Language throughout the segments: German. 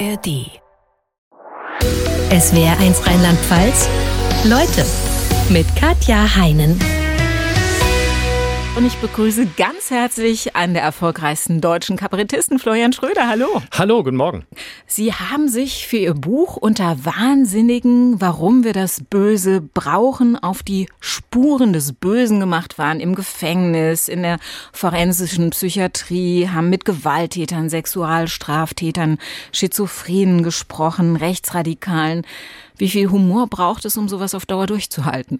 ARD. SWR 1 Rheinland-Pfalz. Leute mit Katja Heinen. Und ich begrüße ganz herzlich einen der erfolgreichsten deutschen Kabarettisten, Florian Schröder. Hallo. Hallo, guten Morgen. Sie haben sich für Ihr Buch unter Wahnsinnigen, warum wir das Böse brauchen, auf die Spuren des Bösen gemacht waren. Im Gefängnis, in der forensischen Psychiatrie, haben mit Gewalttätern, Sexualstraftätern, Schizophrenen gesprochen, Rechtsradikalen. Wie viel Humor braucht es, um sowas auf Dauer durchzuhalten?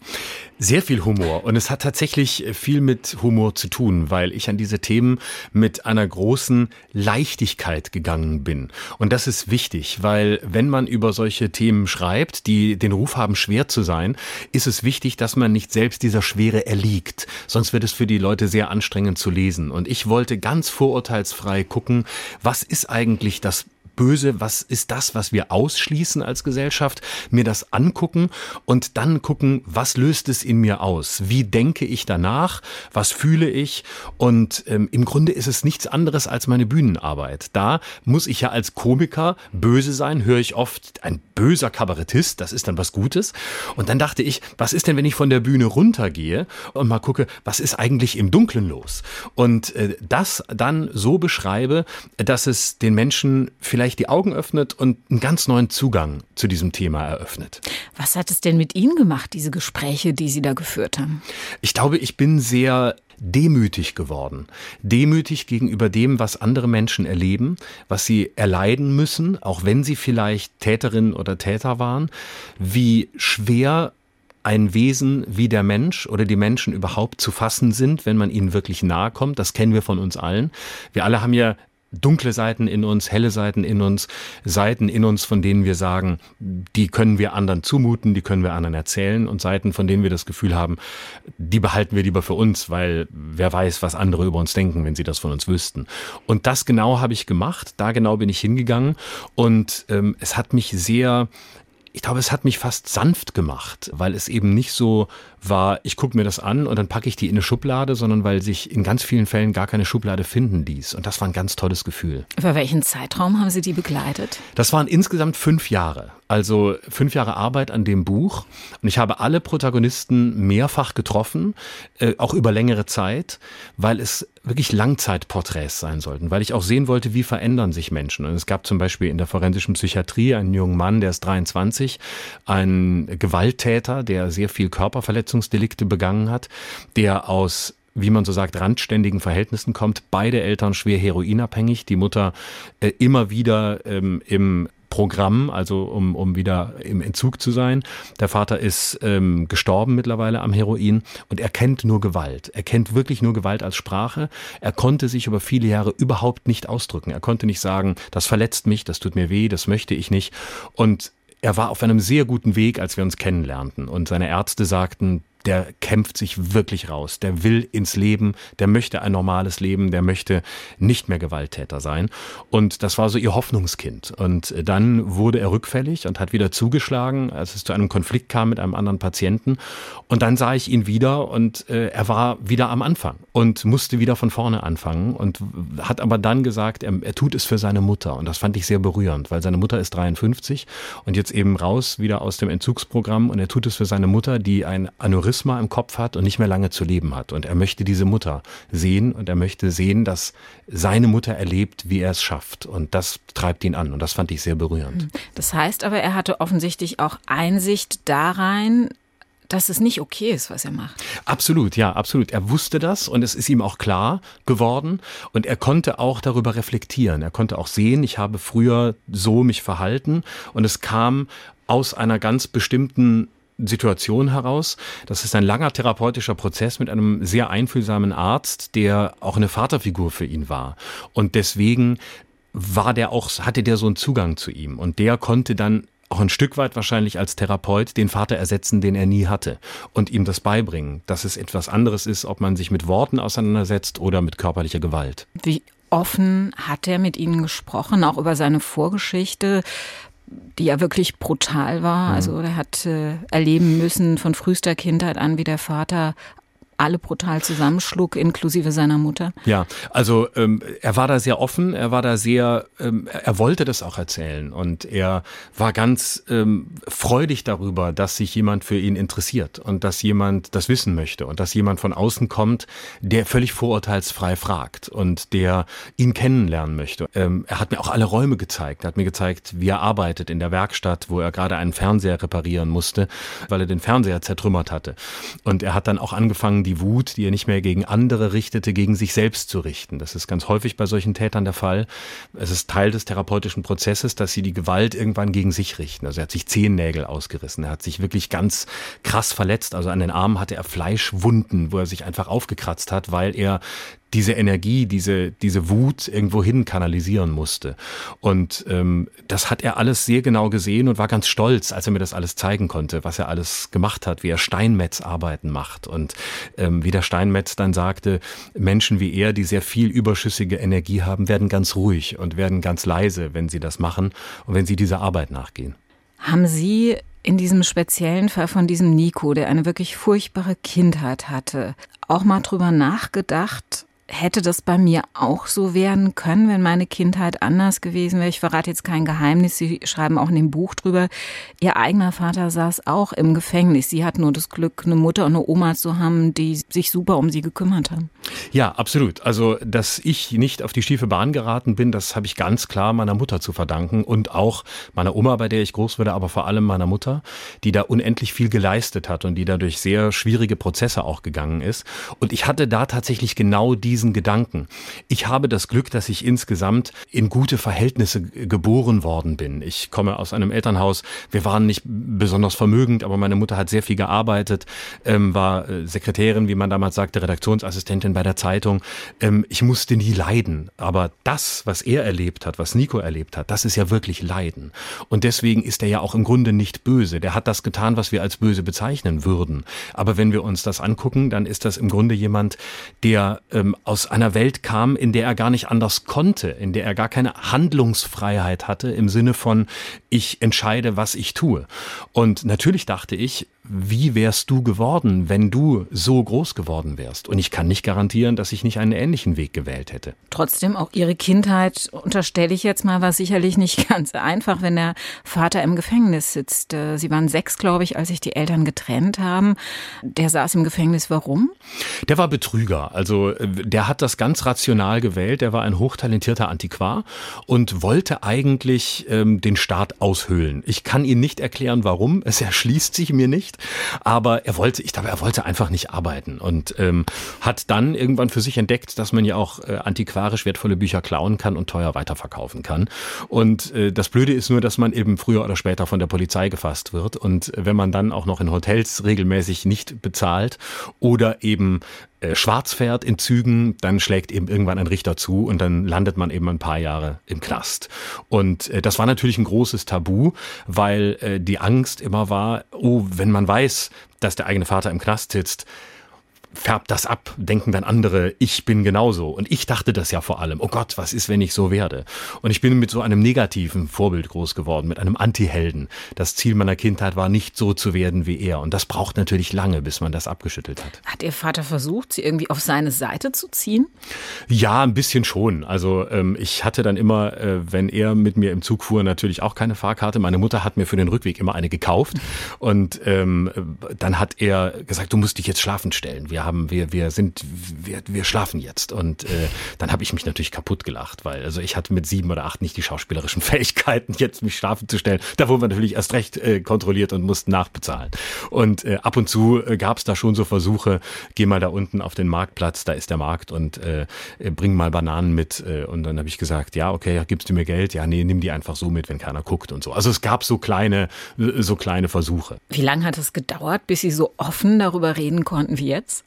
Sehr viel Humor. Und es hat tatsächlich viel mit Humor zu tun, weil ich an diese Themen mit einer großen Leichtigkeit gegangen bin. Und das ist wichtig, weil wenn man über solche Themen schreibt, die den Ruf haben, schwer zu sein, ist es wichtig, dass man nicht selbst dieser Schwere erliegt. Sonst wird es für die Leute sehr anstrengend zu lesen. Und ich wollte ganz vorurteilsfrei gucken, was ist eigentlich das Böse, was ist das, was wir ausschließen als Gesellschaft, mir das angucken und dann gucken, was löst es in mir aus? Wie denke ich danach? Was fühle ich? Und ähm, im Grunde ist es nichts anderes als meine Bühnenarbeit. Da muss ich ja als Komiker böse sein, höre ich oft ein böser Kabarettist, das ist dann was Gutes. Und dann dachte ich, was ist denn, wenn ich von der Bühne runtergehe und mal gucke, was ist eigentlich im Dunkeln los? Und äh, das dann so beschreibe, dass es den Menschen vielleicht vielleicht die Augen öffnet und einen ganz neuen Zugang zu diesem Thema eröffnet. Was hat es denn mit Ihnen gemacht, diese Gespräche, die Sie da geführt haben? Ich glaube, ich bin sehr demütig geworden. Demütig gegenüber dem, was andere Menschen erleben, was sie erleiden müssen, auch wenn sie vielleicht Täterin oder Täter waren, wie schwer ein Wesen wie der Mensch oder die Menschen überhaupt zu fassen sind, wenn man ihnen wirklich nahe kommt. Das kennen wir von uns allen. Wir alle haben ja dunkle Seiten in uns, helle Seiten in uns, Seiten in uns, von denen wir sagen, die können wir anderen zumuten, die können wir anderen erzählen und Seiten, von denen wir das Gefühl haben, die behalten wir lieber für uns, weil wer weiß, was andere über uns denken, wenn sie das von uns wüssten. Und das genau habe ich gemacht, da genau bin ich hingegangen und ähm, es hat mich sehr ich glaube, es hat mich fast sanft gemacht, weil es eben nicht so war, ich gucke mir das an und dann packe ich die in eine Schublade, sondern weil sich in ganz vielen Fällen gar keine Schublade finden ließ. Und das war ein ganz tolles Gefühl. Über welchen Zeitraum haben Sie die begleitet? Das waren insgesamt fünf Jahre. Also fünf Jahre Arbeit an dem Buch. Und ich habe alle Protagonisten mehrfach getroffen, äh, auch über längere Zeit, weil es wirklich Langzeitporträts sein sollten, weil ich auch sehen wollte, wie verändern sich Menschen. Und es gab zum Beispiel in der forensischen Psychiatrie einen jungen Mann, der ist 23, ein Gewalttäter, der sehr viel Körperverletzungsdelikte begangen hat, der aus wie man so sagt, randständigen Verhältnissen kommt. Beide Eltern schwer heroinabhängig, die Mutter äh, immer wieder ähm, im Programm, also um, um wieder im Entzug zu sein. Der Vater ist ähm, gestorben mittlerweile am Heroin und er kennt nur Gewalt. Er kennt wirklich nur Gewalt als Sprache. Er konnte sich über viele Jahre überhaupt nicht ausdrücken. Er konnte nicht sagen, das verletzt mich, das tut mir weh, das möchte ich nicht. Und er war auf einem sehr guten Weg, als wir uns kennenlernten. Und seine Ärzte sagten, der kämpft sich wirklich raus, der will ins Leben, der möchte ein normales Leben, der möchte nicht mehr Gewalttäter sein. Und das war so ihr Hoffnungskind. Und dann wurde er rückfällig und hat wieder zugeschlagen, als es zu einem Konflikt kam mit einem anderen Patienten. Und dann sah ich ihn wieder und äh, er war wieder am Anfang und musste wieder von vorne anfangen und hat aber dann gesagt, er, er tut es für seine Mutter. Und das fand ich sehr berührend, weil seine Mutter ist 53 und jetzt eben raus wieder aus dem Entzugsprogramm und er tut es für seine Mutter, die ein Aneurysma Aneurysma im Kopf hat und nicht mehr lange zu leben hat. Und er möchte diese Mutter sehen und er möchte sehen, dass seine Mutter erlebt, wie er es schafft. Und das treibt ihn an. Und das fand ich sehr berührend. Hm. Das heißt aber, er hatte offensichtlich auch Einsicht da rein, dass es nicht okay ist, was er macht. Absolut, ja, absolut. Er wusste das und es ist ihm auch klar geworden und er konnte auch darüber reflektieren. Er konnte auch sehen, ich habe früher so mich verhalten und es kam aus einer ganz bestimmten Situation heraus. Das ist ein langer therapeutischer Prozess mit einem sehr einfühlsamen Arzt, der auch eine Vaterfigur für ihn war. Und deswegen war der auch, hatte der so einen Zugang zu ihm. Und der konnte dann auch ein Stück weit wahrscheinlich als Therapeut den Vater ersetzen, den er nie hatte und ihm das beibringen, dass es etwas anderes ist, ob man sich mit Worten auseinandersetzt oder mit körperlicher Gewalt. Wie offen hat er mit Ihnen gesprochen, auch über seine Vorgeschichte? Die ja wirklich brutal war. Mhm. Also er hat äh, erleben müssen von frühester Kindheit an, wie der Vater alle brutal zusammenschlug, inklusive seiner Mutter? Ja, also ähm, er war da sehr offen, er war da sehr, ähm, er wollte das auch erzählen und er war ganz ähm, freudig darüber, dass sich jemand für ihn interessiert und dass jemand das wissen möchte und dass jemand von außen kommt, der völlig vorurteilsfrei fragt und der ihn kennenlernen möchte. Ähm, er hat mir auch alle Räume gezeigt, er hat mir gezeigt, wie er arbeitet in der Werkstatt, wo er gerade einen Fernseher reparieren musste, weil er den Fernseher zertrümmert hatte. Und er hat dann auch angefangen, die Wut, die er nicht mehr gegen andere richtete, gegen sich selbst zu richten. Das ist ganz häufig bei solchen Tätern der Fall. Es ist Teil des therapeutischen Prozesses, dass sie die Gewalt irgendwann gegen sich richten. Also er hat sich Zehennägel ausgerissen. Er hat sich wirklich ganz krass verletzt. Also an den Armen hatte er Fleischwunden, wo er sich einfach aufgekratzt hat, weil er diese Energie, diese, diese Wut irgendwo hin kanalisieren musste. Und ähm, das hat er alles sehr genau gesehen und war ganz stolz, als er mir das alles zeigen konnte, was er alles gemacht hat, wie er Steinmetz-Arbeiten macht und ähm, wie der Steinmetz dann sagte, Menschen wie er, die sehr viel überschüssige Energie haben, werden ganz ruhig und werden ganz leise, wenn sie das machen und wenn sie dieser Arbeit nachgehen. Haben Sie in diesem speziellen Fall von diesem Nico, der eine wirklich furchtbare Kindheit hatte, auch mal drüber nachgedacht, hätte das bei mir auch so werden können, wenn meine Kindheit anders gewesen wäre. Ich verrate jetzt kein Geheimnis. Sie schreiben auch in dem Buch drüber. Ihr eigener Vater saß auch im Gefängnis. Sie hat nur das Glück, eine Mutter und eine Oma zu haben, die sich super um sie gekümmert haben. Ja, absolut. Also, dass ich nicht auf die schiefe Bahn geraten bin, das habe ich ganz klar meiner Mutter zu verdanken und auch meiner Oma, bei der ich groß wurde, aber vor allem meiner Mutter, die da unendlich viel geleistet hat und die dadurch sehr schwierige Prozesse auch gegangen ist. Und ich hatte da tatsächlich genau diesen diesen Gedanken. Ich habe das Glück, dass ich insgesamt in gute Verhältnisse geboren worden bin. Ich komme aus einem Elternhaus. Wir waren nicht besonders vermögend, aber meine Mutter hat sehr viel gearbeitet, ähm, war äh, Sekretärin, wie man damals sagte, Redaktionsassistentin bei der Zeitung. Ähm, ich musste nie leiden. Aber das, was er erlebt hat, was Nico erlebt hat, das ist ja wirklich Leiden. Und deswegen ist er ja auch im Grunde nicht böse. Der hat das getan, was wir als böse bezeichnen würden. Aber wenn wir uns das angucken, dann ist das im Grunde jemand, der ähm, aus einer Welt kam, in der er gar nicht anders konnte, in der er gar keine Handlungsfreiheit hatte im Sinne von, ich entscheide, was ich tue. Und natürlich dachte ich, wie wärst du geworden, wenn du so groß geworden wärst? Und ich kann nicht garantieren, dass ich nicht einen ähnlichen Weg gewählt hätte. Trotzdem, auch Ihre Kindheit, unterstelle ich jetzt mal, war sicherlich nicht ganz einfach, wenn der Vater im Gefängnis sitzt. Äh, Sie waren sechs, glaube ich, als sich die Eltern getrennt haben. Der saß im Gefängnis. Warum? Der war Betrüger. Also äh, der hat das ganz rational gewählt. Der war ein hochtalentierter Antiquar und wollte eigentlich ähm, den Staat aushöhlen. Ich kann Ihnen nicht erklären, warum. Es erschließt sich mir nicht nicht. Aber er wollte, ich glaube, er wollte einfach nicht arbeiten und ähm, hat dann irgendwann für sich entdeckt, dass man ja auch äh, antiquarisch wertvolle Bücher klauen kann und teuer weiterverkaufen kann. Und äh, das Blöde ist nur, dass man eben früher oder später von der Polizei gefasst wird. Und wenn man dann auch noch in Hotels regelmäßig nicht bezahlt oder eben äh, schwarz fährt in Zügen, dann schlägt eben irgendwann ein Richter zu und dann landet man eben ein paar Jahre im Knast. Und äh, das war natürlich ein großes Tabu, weil äh, die Angst immer war, oh, wenn man weiß, dass der eigene Vater im Knast sitzt, färbt das ab, denken dann andere, ich bin genauso. Und ich dachte das ja vor allem, oh Gott, was ist, wenn ich so werde? Und ich bin mit so einem negativen Vorbild groß geworden, mit einem Anti-Helden. Das Ziel meiner Kindheit war nicht so zu werden wie er. Und das braucht natürlich lange, bis man das abgeschüttelt hat. Hat Ihr Vater versucht, Sie irgendwie auf seine Seite zu ziehen? Ja, ein bisschen schon. Also ähm, ich hatte dann immer, äh, wenn er mit mir im Zug fuhr, natürlich auch keine Fahrkarte. Meine Mutter hat mir für den Rückweg immer eine gekauft. Und ähm, dann hat er gesagt, du musst dich jetzt schlafen stellen. Wir haben, wir, wir sind, wir, wir schlafen jetzt. Und äh, dann habe ich mich natürlich kaputt gelacht, weil also ich hatte mit sieben oder acht nicht die schauspielerischen Fähigkeiten, jetzt mich schlafen zu stellen. Da wurden wir natürlich erst recht äh, kontrolliert und mussten nachbezahlen. Und äh, ab und zu äh, gab es da schon so Versuche, geh mal da unten auf den Marktplatz, da ist der Markt und äh, bring mal Bananen mit. Äh, und dann habe ich gesagt, ja, okay, gibst du mir Geld? Ja, nee, nimm die einfach so mit, wenn keiner guckt und so. Also es gab so kleine, so kleine Versuche. Wie lange hat es gedauert, bis Sie so offen darüber reden konnten wie jetzt?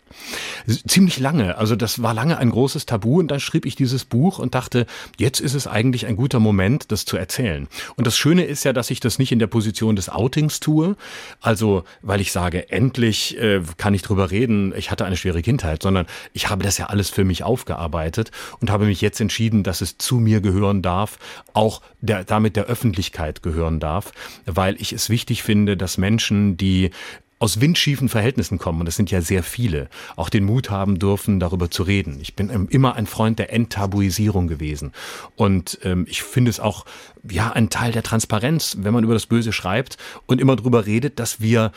Ziemlich lange. Also das war lange ein großes Tabu und dann schrieb ich dieses Buch und dachte, jetzt ist es eigentlich ein guter Moment, das zu erzählen. Und das Schöne ist ja, dass ich das nicht in der Position des Outings tue, also weil ich sage, endlich äh, kann ich drüber reden, ich hatte eine schwere Kindheit, sondern ich habe das ja alles für mich aufgearbeitet und habe mich jetzt entschieden, dass es zu mir gehören darf, auch der, damit der Öffentlichkeit gehören darf, weil ich es wichtig finde, dass Menschen, die aus windschiefen Verhältnissen kommen, und das sind ja sehr viele, auch den Mut haben dürfen, darüber zu reden. Ich bin ähm, immer ein Freund der Enttabuisierung gewesen. Und ähm, ich finde es auch ja ein Teil der Transparenz, wenn man über das Böse schreibt und immer darüber redet, dass wir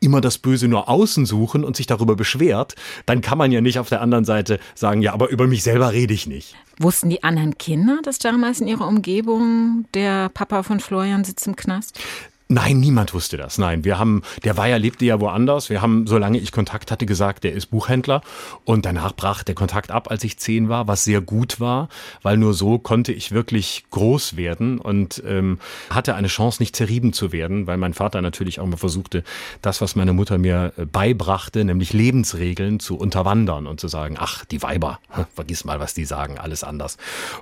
immer das Böse nur außen suchen und sich darüber beschwert, dann kann man ja nicht auf der anderen Seite sagen, ja, aber über mich selber rede ich nicht. Wussten die anderen Kinder, dass damals in ihrer Umgebung der Papa von Florian sitzt im Knast? Nein, niemand wusste das. Nein, wir haben, der Weiher lebte ja woanders. Wir haben, solange ich Kontakt hatte, gesagt, der ist Buchhändler. Und danach brach der Kontakt ab, als ich zehn war, was sehr gut war, weil nur so konnte ich wirklich groß werden und ähm, hatte eine Chance, nicht zerrieben zu werden, weil mein Vater natürlich auch mal versuchte, das, was meine Mutter mir äh, beibrachte, nämlich Lebensregeln zu unterwandern und zu sagen, ach, die Weiber, vergiss mal, was die sagen, alles anders.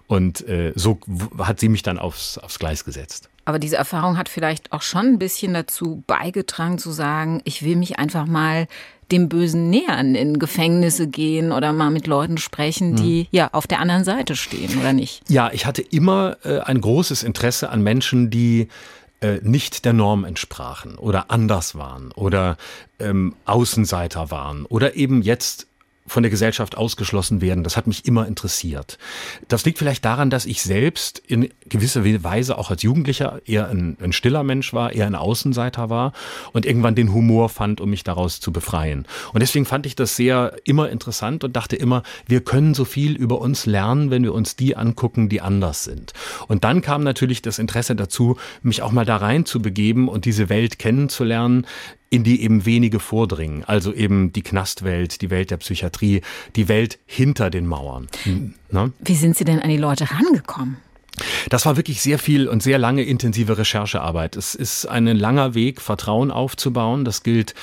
Und äh, so hat sie mich dann aufs, aufs Gleis gesetzt. Aber diese Erfahrung hat vielleicht auch schon ein bisschen dazu beigetragen zu sagen, ich will mich einfach mal dem Bösen nähern, in Gefängnisse gehen oder mal mit Leuten sprechen, die hm. ja auf der anderen Seite stehen, oder nicht? Ja, ich hatte immer äh, ein großes Interesse an Menschen, die äh, nicht der Norm entsprachen oder anders waren oder ähm, Außenseiter waren oder eben jetzt von der Gesellschaft ausgeschlossen werden. Das hat mich immer interessiert. Das liegt vielleicht daran, dass ich selbst in gewisser Weise auch als Jugendlicher eher ein, ein, stiller Mensch war, eher ein Außenseiter war und irgendwann den Humor fand, um mich daraus zu befreien. Und deswegen fand ich das sehr immer interessant und dachte immer, wir können so viel über uns lernen, wenn wir uns die angucken, die anders sind. Und dann kam natürlich das Interesse dazu, mich auch mal da rein zu begeben und diese Welt kennenzulernen, in die eben wenige vordringen. Also eben die Knastwelt, die Welt der Psychiatrie, die Welt hinter den Mauern. Ne? Wie sind Sie denn an die Leute rangekommen? Das war wirklich sehr viel und sehr lange intensive Recherchearbeit. Es ist ein langer Weg, Vertrauen aufzubauen. Das gilt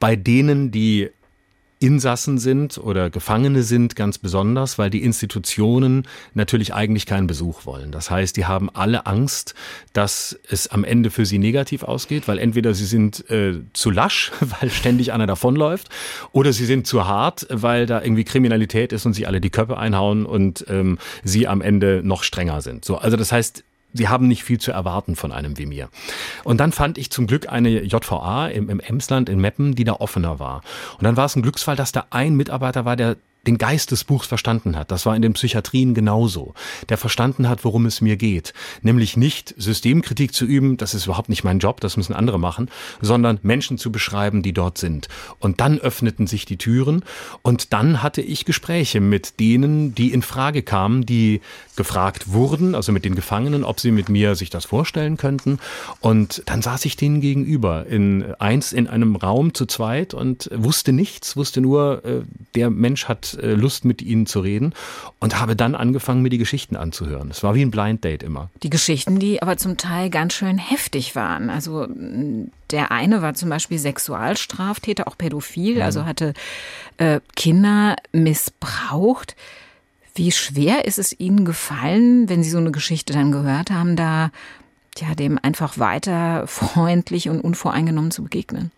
bei denen, die Insassen sind oder Gefangene sind ganz besonders, weil die Institutionen natürlich eigentlich keinen Besuch wollen. Das heißt, die haben alle Angst, dass es am Ende für sie negativ ausgeht, weil entweder sie sind äh, zu lasch, weil ständig einer davonläuft, oder sie sind zu hart, weil da irgendwie Kriminalität ist und sie alle die Köpfe einhauen und ähm, sie am Ende noch strenger sind. So, also das heißt, Sie haben nicht viel zu erwarten von einem wie mir. Und dann fand ich zum Glück eine JVA im, im Emsland in Meppen, die da offener war. Und dann war es ein Glücksfall, dass da ein Mitarbeiter war, der den Geist des Buchs verstanden hat. Das war in den Psychiatrien genauso. Der verstanden hat, worum es mir geht. Nämlich nicht Systemkritik zu üben, das ist überhaupt nicht mein Job, das müssen andere machen, sondern Menschen zu beschreiben, die dort sind. Und dann öffneten sich die Türen und dann hatte ich Gespräche mit denen, die in Frage kamen, die gefragt wurden, also mit den Gefangenen, ob sie mit mir sich das vorstellen könnten. Und dann saß ich denen gegenüber in eins in einem Raum zu zweit und wusste nichts, wusste nur, äh, der Mensch hat äh, Lust mit ihnen zu reden und habe dann angefangen, mir die Geschichten anzuhören. Es war wie ein Blind Date immer. Die Geschichten, die aber zum Teil ganz schön heftig waren. Also der eine war zum Beispiel Sexualstraftäter, auch pädophil, also hatte äh, Kinder missbraucht. Wie schwer ist es Ihnen gefallen, wenn Sie so eine Geschichte dann gehört haben, da ja, dem einfach weiter freundlich und unvoreingenommen zu begegnen?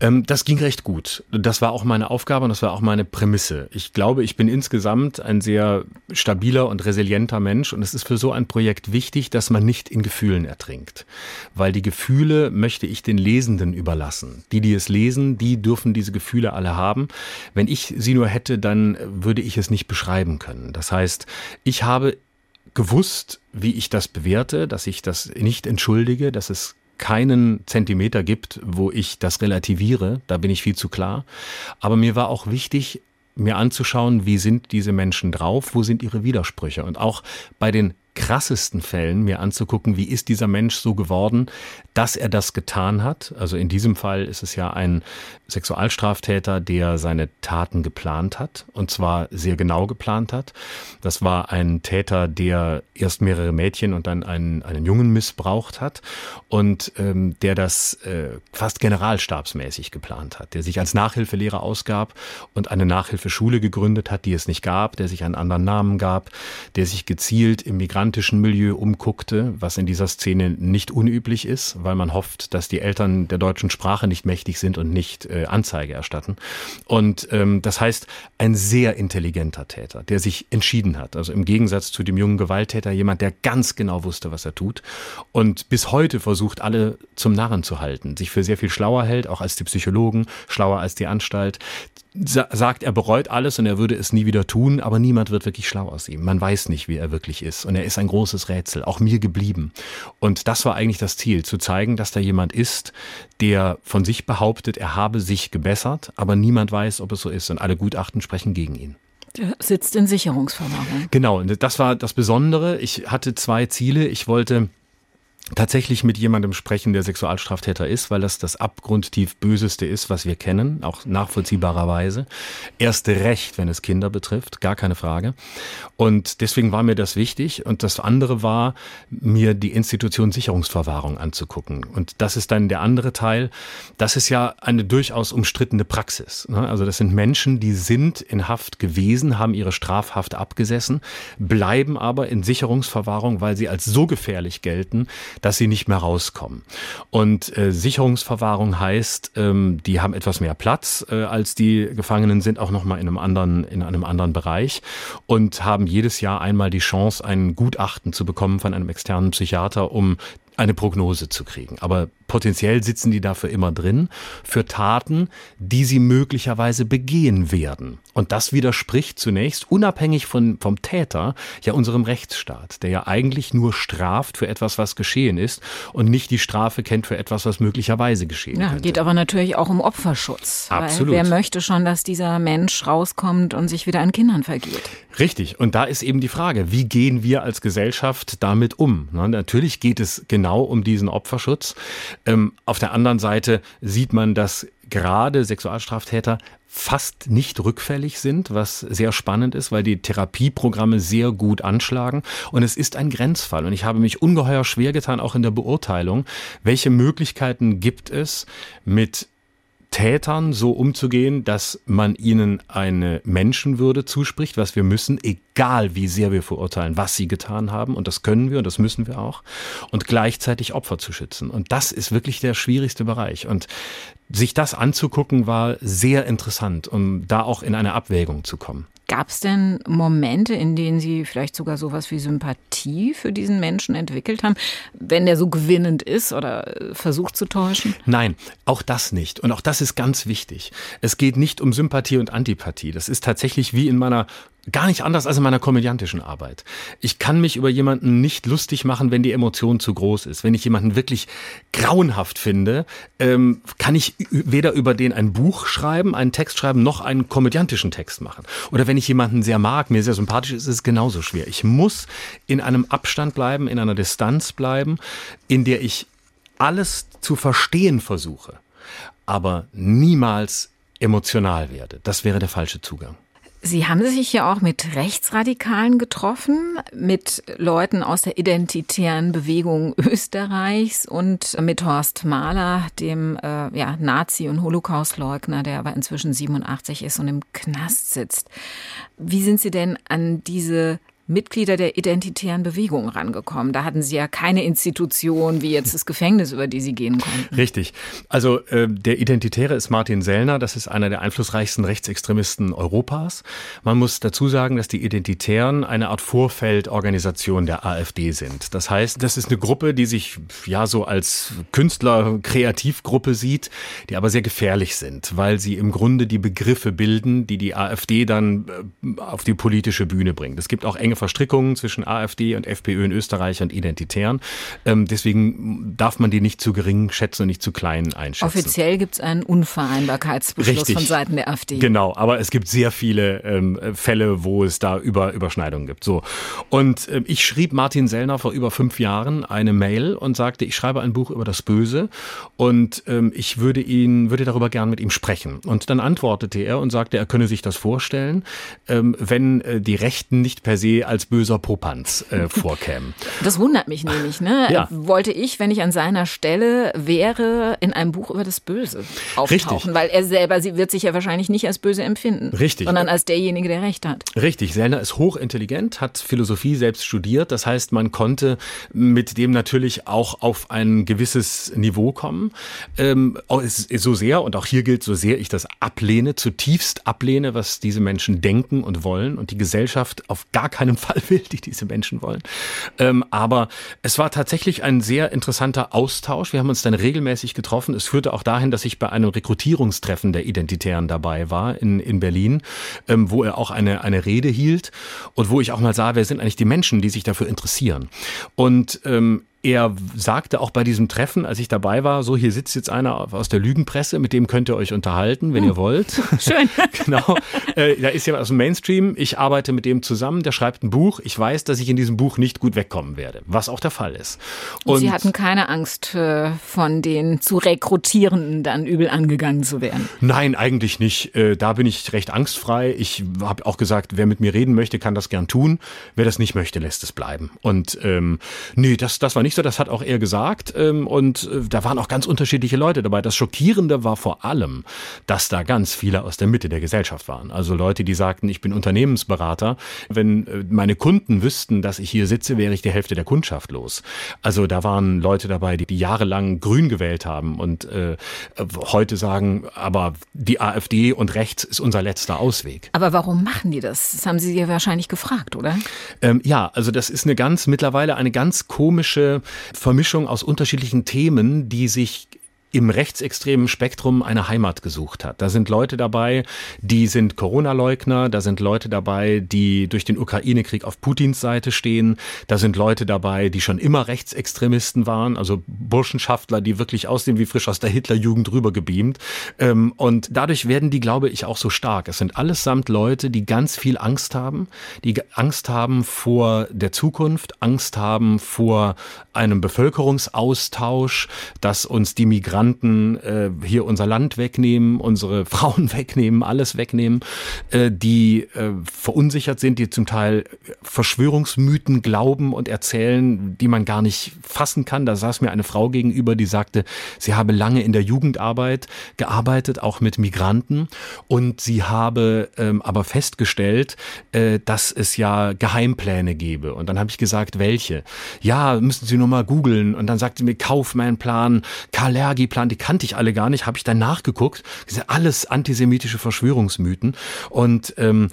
Ähm, das ging recht gut. Das war auch meine Aufgabe und das war auch meine Prämisse. Ich glaube, ich bin insgesamt ein sehr stabiler und resilienter Mensch und es ist für so ein Projekt wichtig, dass man nicht in Gefühlen ertrinkt. Weil die Gefühle möchte ich den Lesenden überlassen. Die, die es lesen, die dürfen diese Gefühle alle haben. Wenn ich sie nur hätte, dann würde ich es nicht beschreiben können. Das heißt, ich habe gewusst, wie ich das bewerte, dass ich das nicht entschuldige, dass es keinen Zentimeter gibt, wo ich das relativiere, da bin ich viel zu klar. Aber mir war auch wichtig, mir anzuschauen, wie sind diese Menschen drauf, wo sind ihre Widersprüche. Und auch bei den krassesten Fällen mir anzugucken, wie ist dieser Mensch so geworden, dass er das getan hat. Also in diesem Fall ist es ja ein Sexualstraftäter, der seine Taten geplant hat und zwar sehr genau geplant hat. Das war ein Täter, der erst mehrere Mädchen und dann einen, einen Jungen missbraucht hat und ähm, der das äh, fast generalstabsmäßig geplant hat, der sich als Nachhilfelehrer ausgab und eine Nachhilfeschule gegründet hat, die es nicht gab, der sich einen anderen Namen gab, der sich gezielt im Migranten komödiantischen Milieu umguckte, was in dieser Szene nicht unüblich ist, weil man hofft, dass die Eltern der deutschen Sprache nicht mächtig sind und nicht äh, Anzeige erstatten. Und ähm, das heißt, ein sehr intelligenter Täter, der sich entschieden hat. Also im Gegensatz zu dem jungen Gewalttäter jemand, der ganz genau wusste, was er tut und bis heute versucht, alle zum Narren zu halten, sich für sehr viel schlauer hält, auch als die Psychologen, schlauer als die Anstalt, sagt, er bereut alles und er würde es nie wieder tun, aber niemand wird wirklich schlau aus ihm. Man weiß nicht, wie er wirklich ist. Und er ist ein großes Rätsel, auch mir geblieben. Und das war eigentlich das Ziel, zu zeigen, dass da jemand ist, der von sich behauptet, er habe sich gebessert, aber niemand weiß, ob es so ist. Und alle Gutachten sprechen gegen ihn. Der sitzt in Sicherungsverwahrung. Genau, und das war das Besondere. Ich hatte zwei Ziele. Ich wollte tatsächlich mit jemandem sprechen, der Sexualstraftäter ist, weil das das abgrundtief Böseste ist, was wir kennen, auch nachvollziehbarerweise. Erste Recht, wenn es Kinder betrifft, gar keine Frage. Und deswegen war mir das wichtig. Und das andere war, mir die Institution Sicherungsverwahrung anzugucken. Und das ist dann der andere Teil. Das ist ja eine durchaus umstrittene Praxis. Ne? Also das sind Menschen, die sind in Haft gewesen, haben ihre Strafhaft abgesessen, bleiben aber in Sicherungsverwahrung, weil sie als so gefährlich gelten, dass sie nicht mehr rauskommen. Und äh, Sicherungsverwahrung heißt, ähm, die haben etwas mehr Platz äh, als die Gefangenen sind auch noch mal in einem anderen in einem anderen Bereich und haben jedes Jahr einmal die Chance, ein Gutachten zu bekommen von einem externen Psychiater, um eine Prognose zu kriegen. Aber potenziell sitzen die dafür immer drin, für Taten, die sie möglicherweise begehen werden. Und das widerspricht zunächst, unabhängig von, vom Täter, ja unserem Rechtsstaat, der ja eigentlich nur straft für etwas, was geschehen ist und nicht die Strafe kennt für etwas, was möglicherweise geschehen ja, könnte. Geht aber natürlich auch um Opferschutz. Absolut. Weil wer möchte schon, dass dieser Mensch rauskommt und sich wieder an Kindern vergeht? Richtig. Und da ist eben die Frage, wie gehen wir als Gesellschaft damit um? Na, natürlich geht es genau um diesen Opferschutz. Ähm, auf der anderen Seite sieht man, dass gerade Sexualstraftäter fast nicht rückfällig sind, was sehr spannend ist, weil die Therapieprogramme sehr gut anschlagen. Und es ist ein Grenzfall. Und ich habe mich ungeheuer schwer getan, auch in der Beurteilung, welche Möglichkeiten gibt es mit Tätern so umzugehen, dass man ihnen eine Menschenwürde zuspricht, was wir müssen, egal wie sehr wir verurteilen, was sie getan haben. Und das können wir und das müssen wir auch. Und gleichzeitig Opfer zu schützen. Und das ist wirklich der schwierigste Bereich. Und sich das anzugucken war sehr interessant, um da auch in eine Abwägung zu kommen. Gab es denn Momente, in denen Sie vielleicht sogar sowas wie Sympathie für diesen Menschen entwickelt haben, wenn der so gewinnend ist oder äh, versucht zu täuschen? Nein, auch das nicht. Und auch das ist ganz wichtig. Es geht nicht um Sympathie und Antipathie. Das ist tatsächlich wie in meiner gar nicht anders als in meiner komödiantischen Arbeit. Ich kann mich über jemanden nicht lustig machen, wenn die Emotion zu groß ist. Wenn ich jemanden wirklich grauenhaft finde, ähm, kann ich weder über den ein Buch schreiben, einen Text schreiben, noch einen komödiantischen Text machen. Oder wenn ich jemanden sehr mag, mir sehr sympathisch ist, ist es genauso schwer. Ich muss in einem Abstand bleiben, in einer Distanz bleiben, in der ich alles zu verstehen versuche, aber niemals emotional werde. Das wäre der falsche Zugang. Sie haben sich ja auch mit Rechtsradikalen getroffen, mit Leuten aus der identitären Bewegung Österreichs und mit Horst Mahler, dem äh, ja, Nazi- und Holocaustleugner, der aber inzwischen 87 ist und im Knast sitzt. Wie sind Sie denn an diese Mitglieder der identitären Bewegung rangekommen. Da hatten Sie ja keine Institution wie jetzt das Gefängnis, über die Sie gehen konnten. Richtig. Also äh, der Identitäre ist Martin Sellner. Das ist einer der einflussreichsten Rechtsextremisten Europas. Man muss dazu sagen, dass die Identitären eine Art Vorfeldorganisation der AfD sind. Das heißt, das ist eine Gruppe, die sich ja so als Künstler-Kreativgruppe sieht, die aber sehr gefährlich sind, weil sie im Grunde die Begriffe bilden, die die AfD dann äh, auf die politische Bühne bringt. Es gibt auch enge Verstrickungen zwischen AfD und FPÖ in Österreich und Identitären. Ähm, deswegen darf man die nicht zu gering schätzen und nicht zu klein einschätzen. Offiziell gibt es einen Unvereinbarkeitsbeschluss Richtig. von Seiten der AfD. Genau, aber es gibt sehr viele ähm, Fälle, wo es da über Überschneidungen gibt. So und äh, ich schrieb Martin Sellner vor über fünf Jahren eine Mail und sagte, ich schreibe ein Buch über das Böse und ähm, ich würde ihn würde darüber gern mit ihm sprechen. Und dann antwortete er und sagte, er könne sich das vorstellen, ähm, wenn äh, die Rechten nicht per se als böser Popanz äh, vorkämen. Das wundert mich nämlich. Ne? Ja. Wollte ich, wenn ich an seiner Stelle wäre, in einem Buch über das Böse auftauchen. Richtig. Weil er selber sie wird sich ja wahrscheinlich nicht als böse empfinden. Richtig. Sondern als derjenige, der Recht hat. Richtig, Sellner ist hochintelligent, hat Philosophie selbst studiert. Das heißt, man konnte mit dem natürlich auch auf ein gewisses Niveau kommen. Ähm, so sehr, und auch hier gilt, so sehr ich das ablehne, zutiefst ablehne, was diese Menschen denken und wollen und die Gesellschaft auf gar keinen Fall will, die diese Menschen wollen. Ähm, aber es war tatsächlich ein sehr interessanter Austausch. Wir haben uns dann regelmäßig getroffen. Es führte auch dahin, dass ich bei einem Rekrutierungstreffen der Identitären dabei war in, in Berlin, ähm, wo er auch eine, eine Rede hielt und wo ich auch mal sah, wer sind eigentlich die Menschen, die sich dafür interessieren. Und ähm, er sagte auch bei diesem Treffen, als ich dabei war, so hier sitzt jetzt einer aus der Lügenpresse, mit dem könnt ihr euch unterhalten, wenn hm. ihr wollt. Schön. genau. Äh, da ist jemand aus dem Mainstream. Ich arbeite mit dem zusammen. Der schreibt ein Buch. Ich weiß, dass ich in diesem Buch nicht gut wegkommen werde, was auch der Fall ist. Und, Und Sie hatten keine Angst, äh, von den zu Rekrutierenden dann übel angegangen zu werden? Nein, eigentlich nicht. Äh, da bin ich recht angstfrei. Ich habe auch gesagt, wer mit mir reden möchte, kann das gern tun. Wer das nicht möchte, lässt es bleiben. Und ähm, nee, das, das war nicht so, das hat auch er gesagt. Ähm, und äh, da waren auch ganz unterschiedliche Leute dabei. Das Schockierende war vor allem, dass da ganz viele aus der Mitte der Gesellschaft waren. Also Leute, die sagten, ich bin Unternehmensberater. Wenn äh, meine Kunden wüssten, dass ich hier sitze, wäre ich die Hälfte der Kundschaft los. Also da waren Leute dabei, die, die jahrelang grün gewählt haben und äh, heute sagen, aber die AfD und rechts ist unser letzter Ausweg. Aber warum machen die das? Das haben Sie ja wahrscheinlich gefragt, oder? Ähm, ja, also das ist eine ganz, mittlerweile eine ganz komische Vermischung aus unterschiedlichen Themen, die sich im rechtsextremen Spektrum eine Heimat gesucht hat. Da sind Leute dabei, die sind Corona-Leugner, da sind Leute dabei, die durch den Ukraine-Krieg auf Putins Seite stehen, da sind Leute dabei, die schon immer Rechtsextremisten waren, also Burschenschaftler, die wirklich aussehen wie frisch aus der Hitlerjugend rübergebeamt. Ähm, und dadurch werden die, glaube ich, auch so stark. Es sind allesamt Leute, die ganz viel Angst haben, die Angst haben vor der Zukunft, Angst haben vor einem Bevölkerungsaustausch, dass uns die Migranten Migranten äh, hier unser Land wegnehmen, unsere Frauen wegnehmen, alles wegnehmen, äh, die äh, verunsichert sind, die zum Teil Verschwörungsmythen glauben und erzählen, die man gar nicht fassen kann. Da saß mir eine Frau gegenüber, die sagte, sie habe lange in der Jugendarbeit gearbeitet, auch mit Migranten, und sie habe ähm, aber festgestellt, äh, dass es ja Geheimpläne gebe. Und dann habe ich gesagt, welche? Ja, müssen Sie nur mal googeln. Und dann sagte sie mir Kaufmann-Plan, Kalergi Plan, die kannte ich alle gar nicht, habe ich dann nachgeguckt. Das sind alles antisemitische Verschwörungsmythen. Und ähm,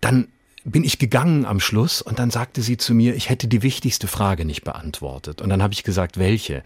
dann bin ich gegangen am Schluss und dann sagte sie zu mir, ich hätte die wichtigste Frage nicht beantwortet. Und dann habe ich gesagt, welche?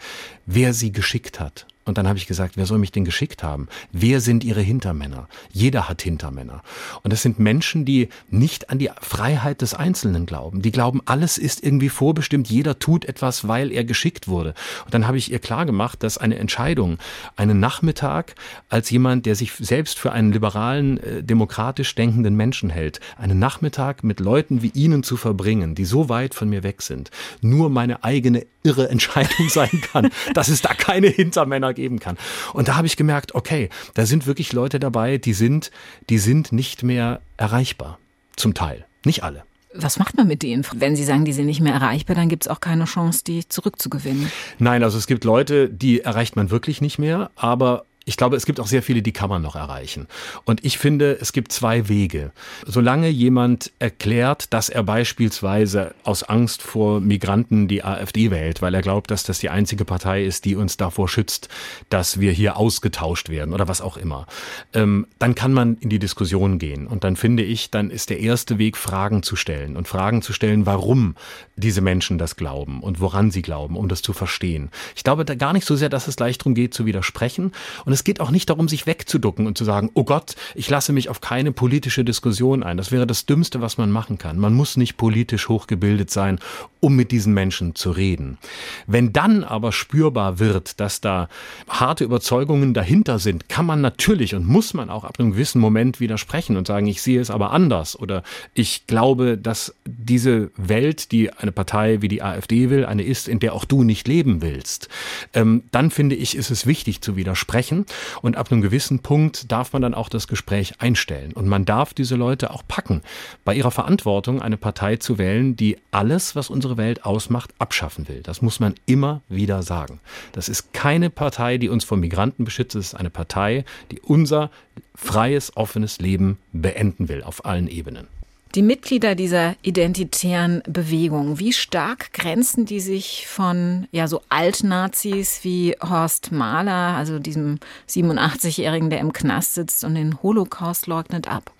Wer sie geschickt hat. Und dann habe ich gesagt, wer soll mich denn geschickt haben? Wer sind ihre Hintermänner? Jeder hat Hintermänner. Und das sind Menschen, die nicht an die Freiheit des Einzelnen glauben. Die glauben, alles ist irgendwie vorbestimmt. Jeder tut etwas, weil er geschickt wurde. Und dann habe ich ihr klar gemacht, dass eine Entscheidung, einen Nachmittag als jemand, der sich selbst für einen liberalen, äh, demokratisch denkenden Menschen hält, einen Nachmittag mit Leuten wie Ihnen zu verbringen, die so weit von mir weg sind, nur meine eigene irre Entscheidung sein kann, dass es da keine Hintermänner geben kann. Und da habe ich gemerkt, okay, da sind wirklich Leute dabei, die sind, die sind nicht mehr erreichbar. Zum Teil. Nicht alle. Was macht man mit denen? Wenn Sie sagen, die sind nicht mehr erreichbar, dann gibt es auch keine Chance, die zurückzugewinnen. Nein, also es gibt Leute, die erreicht man wirklich nicht mehr, aber ich glaube, es gibt auch sehr viele, die kann man noch erreichen. Und ich finde, es gibt zwei Wege. Solange jemand erklärt, dass er beispielsweise aus Angst vor Migranten die AfD wählt, weil er glaubt, dass das die einzige Partei ist, die uns davor schützt, dass wir hier ausgetauscht werden oder was auch immer, ähm, dann kann man in die Diskussion gehen. Und dann finde ich, dann ist der erste Weg, Fragen zu stellen und Fragen zu stellen, warum diese Menschen das glauben und woran sie glauben, um das zu verstehen. Ich glaube da gar nicht so sehr, dass es leicht darum geht, zu widersprechen. Und und es geht auch nicht darum, sich wegzuducken und zu sagen, oh Gott, ich lasse mich auf keine politische Diskussion ein. Das wäre das Dümmste, was man machen kann. Man muss nicht politisch hochgebildet sein, um mit diesen Menschen zu reden. Wenn dann aber spürbar wird, dass da harte Überzeugungen dahinter sind, kann man natürlich und muss man auch ab einem gewissen Moment widersprechen und sagen, ich sehe es aber anders oder ich glaube, dass diese Welt, die eine Partei wie die AfD will, eine ist, in der auch du nicht leben willst. Ähm, dann finde ich, ist es wichtig zu widersprechen Und ab einem gewissen Punkt darf man dann auch das Gespräch einstellen. Und man darf diese Leute auch packen, bei ihrer Verantwortung eine Partei zu wählen, die alles, was unsere Welt ausmacht, abschaffen will. Das muss man immer wieder sagen. Das ist keine Partei, die uns vor Migranten beschützt. Es ist eine Partei, die unser freies, offenes Leben beenden will auf allen Ebenen. Die Mitglieder dieser identitären Bewegung, wie stark grenzen die sich von ja so Altnazis wie Horst Mahler, also diesem 87-Jährigen, der im Knast sitzt und den Holocaust leugnet, ab?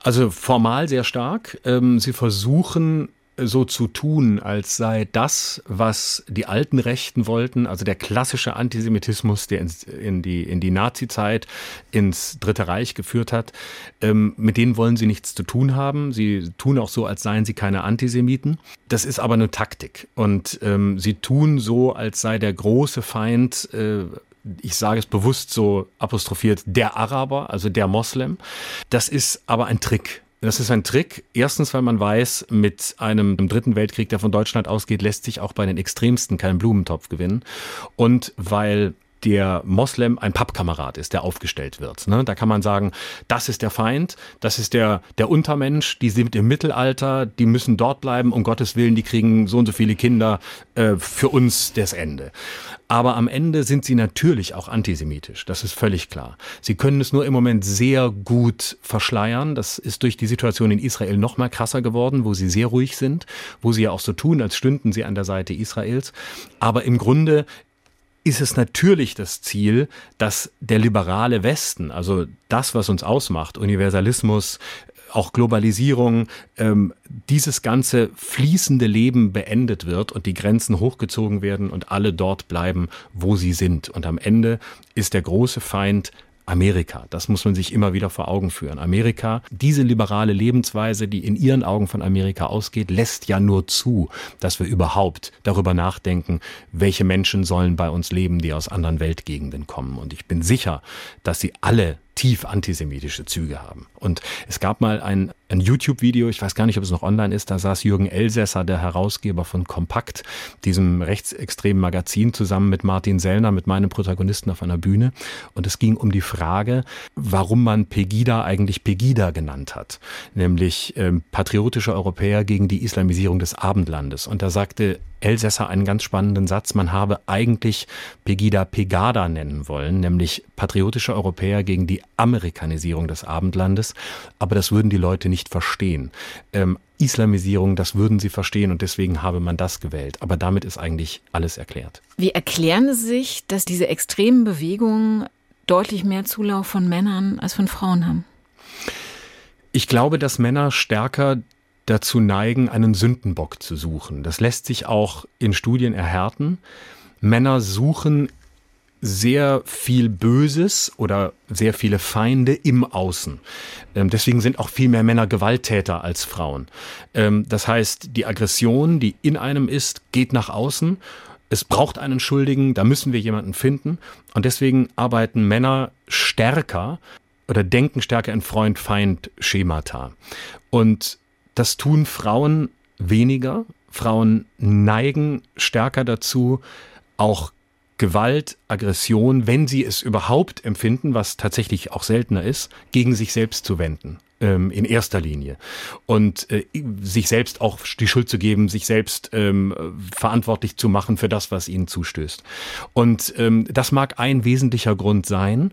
Also formal sehr stark. Ähm, sie versuchen so zu tun, als sei das, was die alten Rechten wollten, also der klassische Antisemitismus, der in die, in die Nazi-Zeit, ins Dritte Reich geführt hat, ähm, mit denen wollen sie nichts zu tun haben. Sie tun auch so, als seien sie keine Antisemiten. Das ist aber eine Taktik. Und ähm, sie tun so, als sei der große Feind äh, ich sage es bewusst so apostrophiert, der Araber, also der Moslem. Das ist aber ein Trick. Das ist ein Trick. Erstens, weil man weiß, mit einem dritten Weltkrieg, der von Deutschland ausgeht, lässt sich auch bei den Extremsten kein Blumentopf gewinnen. Und weil der Moslem ein Pappkamerad ist, der aufgestellt wird. Ne? Da kann man sagen, das ist der Feind, das ist der, der Untermensch, die sind im Mittelalter, die müssen dort bleiben, um Gottes Willen, die kriegen so und so viele Kinder, äh, für uns das Ende. Aber am Ende sind sie natürlich auch antisemitisch, das ist völlig klar. Sie können es nur im Moment sehr gut verschleiern. Das ist durch die Situation in Israel noch mal krasser geworden, wo sie sehr ruhig sind, wo sie ja auch so tun, als stünden sie an der Seite Israels. Aber im Grunde ist es natürlich das Ziel, dass der liberale Westen, also das, was uns ausmacht, Universalismus, auch Globalisierung, ähm, dieses ganze fließende Leben beendet wird und die Grenzen hochgezogen werden und alle dort bleiben, wo sie sind. Und am Ende ist der große Feind Amerika. Das muss man sich immer wieder vor Augen führen. Amerika, diese liberale Lebensweise, die in ihren Augen von Amerika ausgeht, lässt ja nur zu, dass wir überhaupt darüber nachdenken, welche Menschen sollen bei uns leben, die aus anderen Weltgegenden kommen. Und ich bin sicher, dass sie alle tief antisemitische Züge haben. Und es gab mal ein, ein YouTube-Video, ich weiß gar nicht, ob es noch online ist, da saß Jürgen Elsässer, der Herausgeber von Kompakt, diesem rechtsextremen Magazin, zusammen mit Martin Sellner, mit meinem Protagonisten auf einer Bühne. Und es ging um die Frage, warum man Pegida eigentlich Pegida genannt hat, nämlich ähm, patriotische Europäer gegen die Islamisierung des Abendlandes. Und da sagte Elsässer einen ganz spannenden Satz. Man habe eigentlich Pegida Pegada nennen wollen, nämlich patriotische Europäer gegen die Amerikanisierung des Abendlandes. Aber das würden die Leute nicht verstehen. Ähm, Islamisierung, das würden sie verstehen und deswegen habe man das gewählt. Aber damit ist eigentlich alles erklärt. Wie erklären Sie sich, dass diese extremen Bewegungen deutlich mehr Zulauf von Männern als von Frauen haben? Ich glaube, dass Männer stärker dazu neigen, einen Sündenbock zu suchen. Das lässt sich auch in Studien erhärten. Männer suchen sehr viel Böses oder sehr viele Feinde im Außen. Ähm, deswegen sind auch viel mehr Männer Gewalttäter als Frauen. Ähm, das heißt, die Aggression, die in einem ist, geht nach außen. Es braucht einen Schuldigen, da müssen wir jemanden finden. Und deswegen arbeiten Männer stärker oder denken stärker in Freund-Feind-Schemata. Und das tun Frauen weniger. Frauen neigen stärker dazu, auch Gewalt, Aggression, wenn sie es überhaupt empfinden, was tatsächlich auch seltener ist, gegen sich selbst zu wenden ähm, in erster Linie und äh, sich selbst auch die Schuld zu geben, sich selbst ähm, verantwortlich zu machen für das, was ihnen zustößt. Und ähm, das mag ein wesentlicher Grund sein.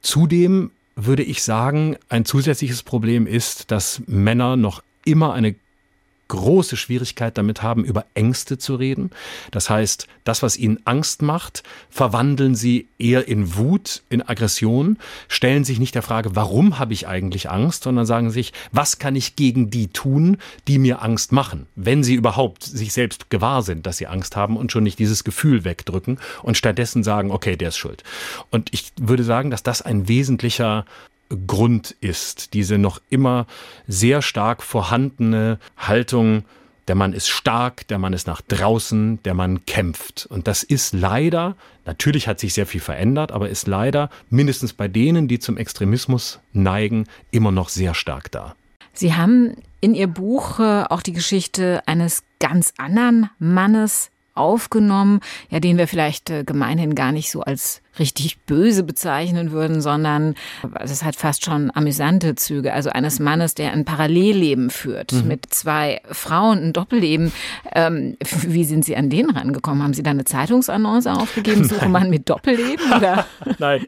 Zudem würde ich sagen, ein zusätzliches Problem ist, dass Männer noch immer eine große Schwierigkeit damit haben, über Ängste zu reden. Das heißt, das, was ihnen Angst macht, verwandeln sie eher in Wut, in Aggression, stellen sich nicht der Frage, warum habe ich eigentlich Angst, sondern sagen sich, was kann ich gegen die tun, die mir Angst machen, wenn sie überhaupt sich selbst gewahr sind, dass sie Angst haben und schon nicht dieses Gefühl wegdrücken und stattdessen sagen, okay, der ist schuld. Und ich würde sagen, dass das ein wesentlicher Grund ist, diese noch immer sehr stark vorhandene Haltung, der Mann ist stark, der Mann ist nach draußen, der Mann kämpft. Und das ist leider, natürlich hat sich sehr viel verändert, aber ist leider mindestens bei denen, die zum Extremismus neigen, immer noch sehr stark da. Sie haben in Ihr Buch äh, auch die Geschichte eines ganz anderen Mannes aufgenommen, ja, den wir vielleicht äh, gemeinhin gar nicht so als richtig böse bezeichnen würden, sondern es hat fast schon amüsante Züge. Also eines Mannes, der ein Parallelleben führt mhm. mit zwei Frauen, ein Doppelleben. Ähm, wie sind Sie an den rangekommen? Haben Sie da eine Zeitungsannonce aufgegeben? Suche man mit Doppelleben? Oder? Nein,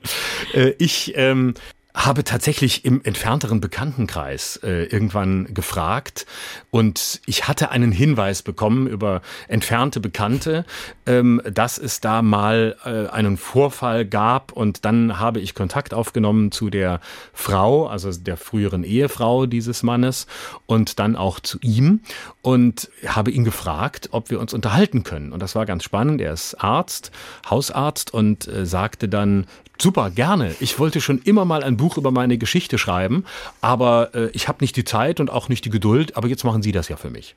äh, ich ähm, habe tatsächlich im entfernteren Bekanntenkreis äh, irgendwann gefragt und ich hatte einen Hinweis bekommen über entfernte Bekannte, ähm, dass es da mal äh, einen Vorfall gab und dann habe ich Kontakt aufgenommen zu der Frau, also der früheren Ehefrau dieses Mannes und dann auch zu ihm und habe ihn gefragt, ob wir uns unterhalten können und das war ganz spannend. Er ist Arzt, Hausarzt und äh, sagte dann, Super, gerne. Ich wollte schon immer mal ein Buch über meine Geschichte schreiben, aber äh, ich habe nicht die Zeit und auch nicht die Geduld, aber jetzt machen Sie das ja für mich.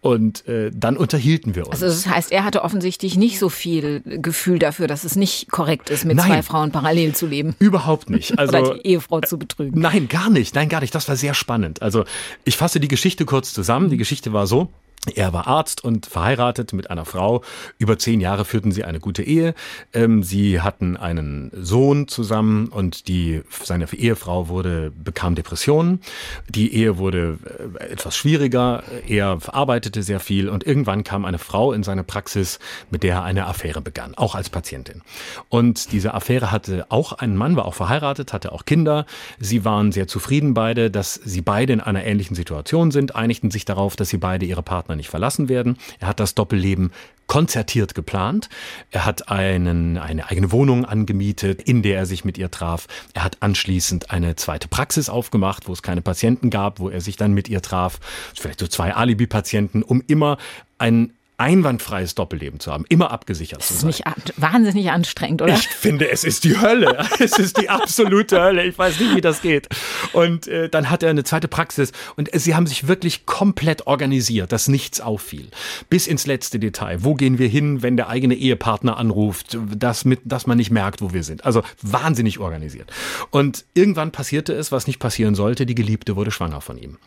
Und äh, dann unterhielten wir uns. Also das heißt, er hatte offensichtlich nicht so viel Gefühl dafür, dass es nicht korrekt ist, mit nein, zwei Frauen parallel zu leben. Überhaupt nicht. Also, Oder die Ehefrau zu betrügen. Nein, gar nicht. Nein, gar nicht. Das war sehr spannend. Also ich fasse die Geschichte kurz zusammen. Die Geschichte war so. Er war Arzt und verheiratet mit einer Frau. Über zehn Jahre führten sie eine gute Ehe. Ähm, sie hatten einen Sohn zusammen und die, seine Ehefrau wurde, bekam Depressionen. Die Ehe wurde äh, etwas schwieriger. Er arbeitete sehr viel und irgendwann kam eine Frau in seine Praxis, mit der er eine Affäre begann, auch als Patientin. Und diese Affäre hatte auch einen Mann, war auch verheiratet, hatte auch Kinder. Sie waren sehr zufrieden beide, dass sie beide in einer ähnlichen Situation sind, einigten sich darauf, dass sie beide ihre Partner Partner nicht verlassen werden. Er hat das Doppelleben konzertiert geplant. Er hat einen, eine eigene Wohnung angemietet, in der er sich mit ihr traf. Er hat anschließend eine zweite Praxis aufgemacht, wo es keine Patienten gab, wo er sich dann mit ihr traf. Vielleicht so zwei Alibi-Patienten, um immer ein einwandfreies Doppelleben zu haben, immer abgesichert zu sein. Das ist nicht wahnsinnig anstrengend, oder? Ich finde, es ist die Hölle. es ist die absolute Hölle. Ich weiß nicht, wie das geht. Und äh, dann hat er eine zweite Praxis und sie haben sich wirklich komplett organisiert, dass nichts auffiel. Bis ins letzte Detail. Wo gehen wir hin, wenn der eigene Ehepartner anruft, dass, mit, dass man nicht merkt, wo wir sind. Also wahnsinnig organisiert. Und irgendwann passierte es, was nicht passieren sollte. Die Geliebte wurde schwanger von ihm.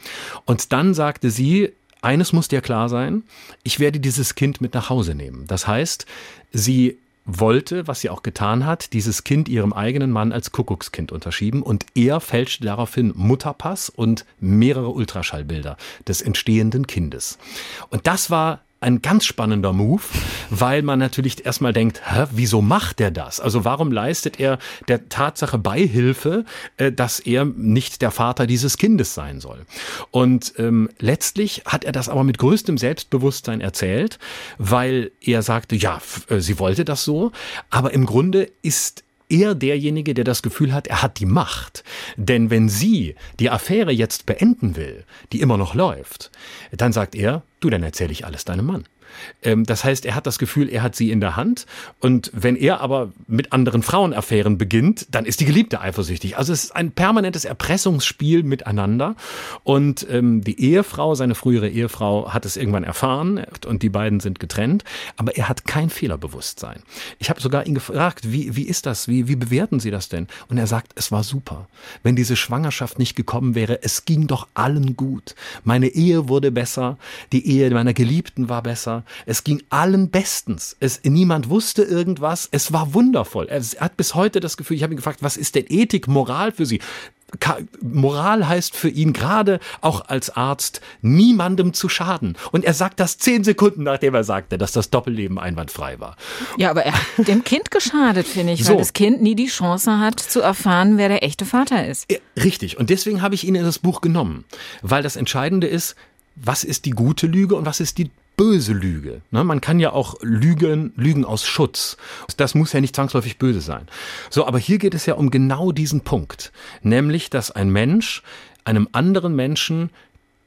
Und dann sagte sie, eines muss dir klar sein, ich werde dieses Kind mit nach Hause nehmen. Das heißt, sie wollte, was sie auch getan hat, dieses Kind ihrem eigenen Mann als Kuckuckskind unterschieben und er fälschte daraufhin Mutterpass und mehrere Ultraschallbilder des entstehenden Kindes. Und das war ein ganz spannender Move, weil man natürlich erstmal denkt, hä, wieso macht er das? Also warum leistet er der Tatsache Beihilfe, äh, dass er nicht der Vater dieses Kindes sein soll? Und ähm, letztlich hat er das aber mit größtem Selbstbewusstsein erzählt, weil er sagte, ja, äh, sie wollte das so, aber im Grunde ist er derjenige, der das Gefühl hat, er hat die Macht. Denn wenn sie die Affäre jetzt beenden will, die immer noch läuft, dann sagt er, du, dann erzähle ich alles deinem Mann. Ähm, das heißt, er hat das Gefühl, er hat sie in der Hand. Und wenn er aber mit anderen Frauenaffären beginnt, dann ist die Geliebte eifersüchtig. Also es ist ein permanentes Erpressungsspiel miteinander. Und ähm, die Ehefrau, seine frühere Ehefrau, hat es irgendwann erfahren und die beiden sind getrennt. Aber er hat kein Fehlerbewusstsein. Ich habe sogar ihn gefragt, wie, wie ist das? Wie, wie bewerten Sie das denn? Und er sagt, es war super. Wenn diese Schwangerschaft nicht gekommen wäre, es ging doch allen gut. Meine Ehe wurde besser, die Ehe meiner Geliebten war besser. Es ging allen bestens. Es, niemand wusste irgendwas. Es war wundervoll. Er, er hat bis heute das Gefühl, ich habe ihn gefragt, was ist denn Ethik, Moral für Sie? Moral heißt für ihn gerade auch als Arzt niemandem zu schaden. Und er sagt das zehn Sekunden, nachdem er sagte, dass das Doppelleben einwandfrei war. Ja, aber er hat dem Kind geschadet, finde ich, so. weil das Kind nie die Chance hat zu erfahren, wer der echte Vater ist. Richtig. Und deswegen habe ich ihn in das Buch genommen. Weil das Entscheidende ist, was ist die gute Lüge und was ist die böse Lüge. Ne? Man kann ja auch lügen, lügen aus Schutz. Das muss ja nicht zwangsläufig böse sein. So, aber hier geht es ja um genau diesen Punkt. Nämlich, dass ein Mensch einem anderen Menschen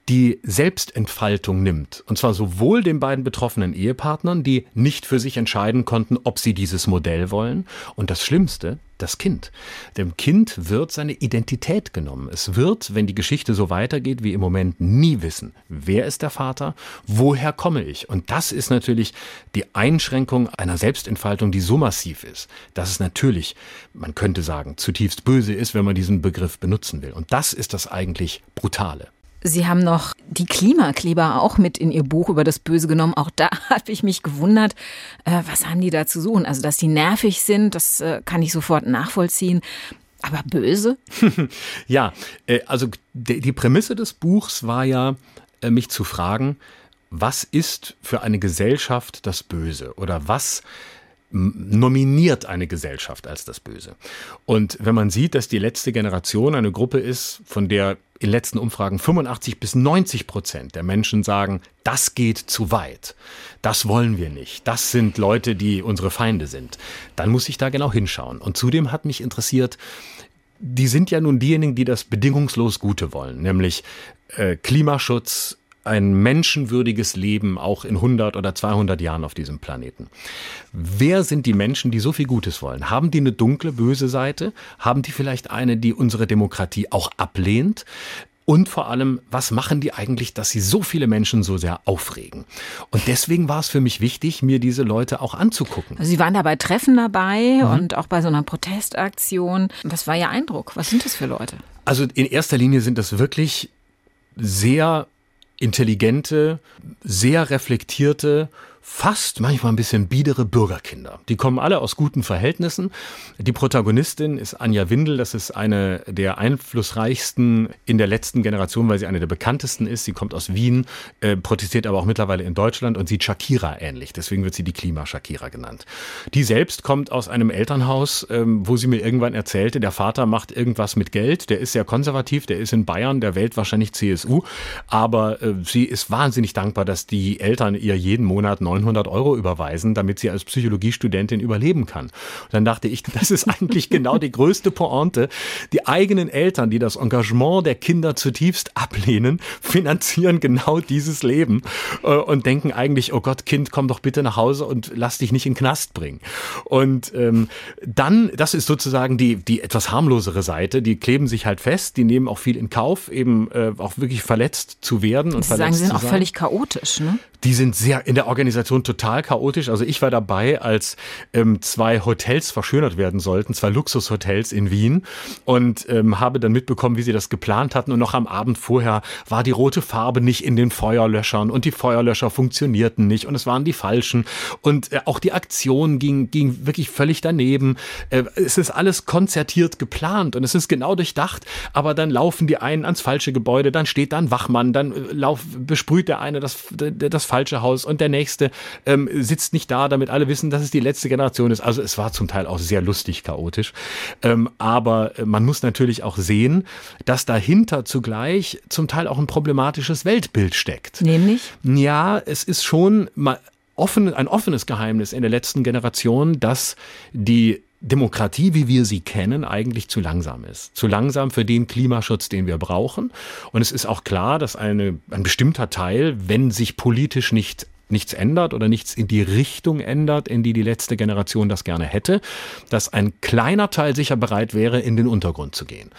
die Selbstentfaltung nimmt. Und zwar sowohl den beiden betroffenen Ehepartnern, die nicht für sich entscheiden konnten, ob sie dieses Modell wollen. Und das Schlimmste, das Kind. Dem Kind wird seine Identität genommen. Es wird, wenn die Geschichte so weitergeht wie im Moment, nie wissen, wer ist der Vater, woher komme ich. Und das ist natürlich die Einschränkung einer Selbstentfaltung, die so massiv ist, dass es natürlich, man könnte sagen, zutiefst böse ist, wenn man diesen Begriff benutzen will. Und das ist das eigentlich Brutale. Sie haben noch die Klimakleber auch mit in Ihr Buch über das Böse genommen. Auch da habe ich mich gewundert, äh, was haben die da zu suchen? Also, dass die nervig sind, das äh, kann ich sofort nachvollziehen. Aber böse? ja, äh, also die Prämisse des Buchs war ja, äh, mich zu fragen, was ist für eine Gesellschaft das Böse? Oder was nominiert eine Gesellschaft als das Böse. Und wenn man sieht, dass die letzte Generation eine Gruppe ist, von der in letzten Umfragen 85 bis 90 Prozent der Menschen sagen, das geht zu weit, das wollen wir nicht, das sind Leute, die unsere Feinde sind, dann muss ich da genau hinschauen. Und zudem hat mich interessiert, die sind ja nun diejenigen, die das bedingungslos Gute wollen, nämlich äh, Klimaschutz, ein menschenwürdiges Leben auch in 100 oder 200 Jahren auf diesem Planeten. Wer sind die Menschen, die so viel Gutes wollen? Haben die eine dunkle, böse Seite? Haben die vielleicht eine, die unsere Demokratie auch ablehnt? Und vor allem, was machen die eigentlich, dass sie so viele Menschen so sehr aufregen? Und deswegen war es für mich wichtig, mir diese Leute auch anzugucken. Also sie waren da bei Treffen dabei mhm. und auch bei so einer Protestaktion. Was war Ihr Eindruck? Was sind das für Leute? Also in erster Linie sind das wirklich sehr intelligente, sehr reflektierte fast manchmal ein bisschen biedere Bürgerkinder. Die kommen alle aus guten Verhältnissen. Die Protagonistin ist Anja Windel. Das ist eine der einflussreichsten in der letzten Generation, weil sie eine der bekanntesten ist. Sie kommt aus Wien, äh, protestiert aber auch mittlerweile in Deutschland und sieht Shakira ähnlich. Deswegen wird sie die Klima-Shakira genannt. Die selbst kommt aus einem Elternhaus, ähm, wo sie mir irgendwann erzählte, der Vater macht irgendwas mit Geld. Der ist sehr konservativ, der ist in Bayern, der wählt wahrscheinlich CSU. Aber äh, sie ist wahnsinnig dankbar, dass die Eltern ihr jeden Monat 900 Euro überweisen, damit sie als Psychologiestudentin überleben kann. Und dann dachte ich, das ist eigentlich genau die größte Pointe. Die eigenen Eltern, die das Engagement der Kinder zutiefst ablehnen, finanzieren genau dieses Leben äh, und denken eigentlich, oh Gott, Kind, komm doch bitte nach Hause und lass dich nicht in den Knast bringen. Und ähm, dann, das ist sozusagen die, die etwas harmlosere Seite, die kleben sich halt fest, die nehmen auch viel in Kauf, eben äh, auch wirklich verletzt zu werden. Und Sie sagen, sie sind auch völlig chaotisch, ne? Die sind sehr in der Organisation total chaotisch. Also ich war dabei, als ähm, zwei Hotels verschönert werden sollten, zwei Luxushotels in Wien und ähm, habe dann mitbekommen, wie sie das geplant hatten. Und noch am Abend vorher war die rote Farbe nicht in den Feuerlöschern und die Feuerlöscher funktionierten nicht und es waren die falschen. Und äh, auch die Aktion ging, ging wirklich völlig daneben. Äh, es ist alles konzertiert geplant und es ist genau durchdacht, aber dann laufen die einen ans falsche Gebäude, dann steht da ein Wachmann, dann äh, lauf, besprüht der eine das, das falsche Haus und der nächste ähm, sitzt nicht da, damit alle wissen, dass es die letzte Generation ist. Also es war zum Teil auch sehr lustig chaotisch. Ähm, aber äh, man muss natürlich auch sehen, dass dahinter zugleich zum Teil auch ein problematisches Weltbild steckt. Nämlich? Ja, es ist schon mal offen, ein offenes Geheimnis in der letzten Generation, dass die Demokratie, wie wir sie kennen, eigentlich zu langsam ist. Zu langsam für den Klimaschutz, den wir brauchen. Und es ist auch klar, dass eine, ein bestimmter Teil, wenn sich politisch nicht nichts ändert oder nichts in die Richtung ändert, in die die letzte Generation das gerne hätte, dass ein kleiner Teil sicher bereit wäre, in den Untergrund zu gehen.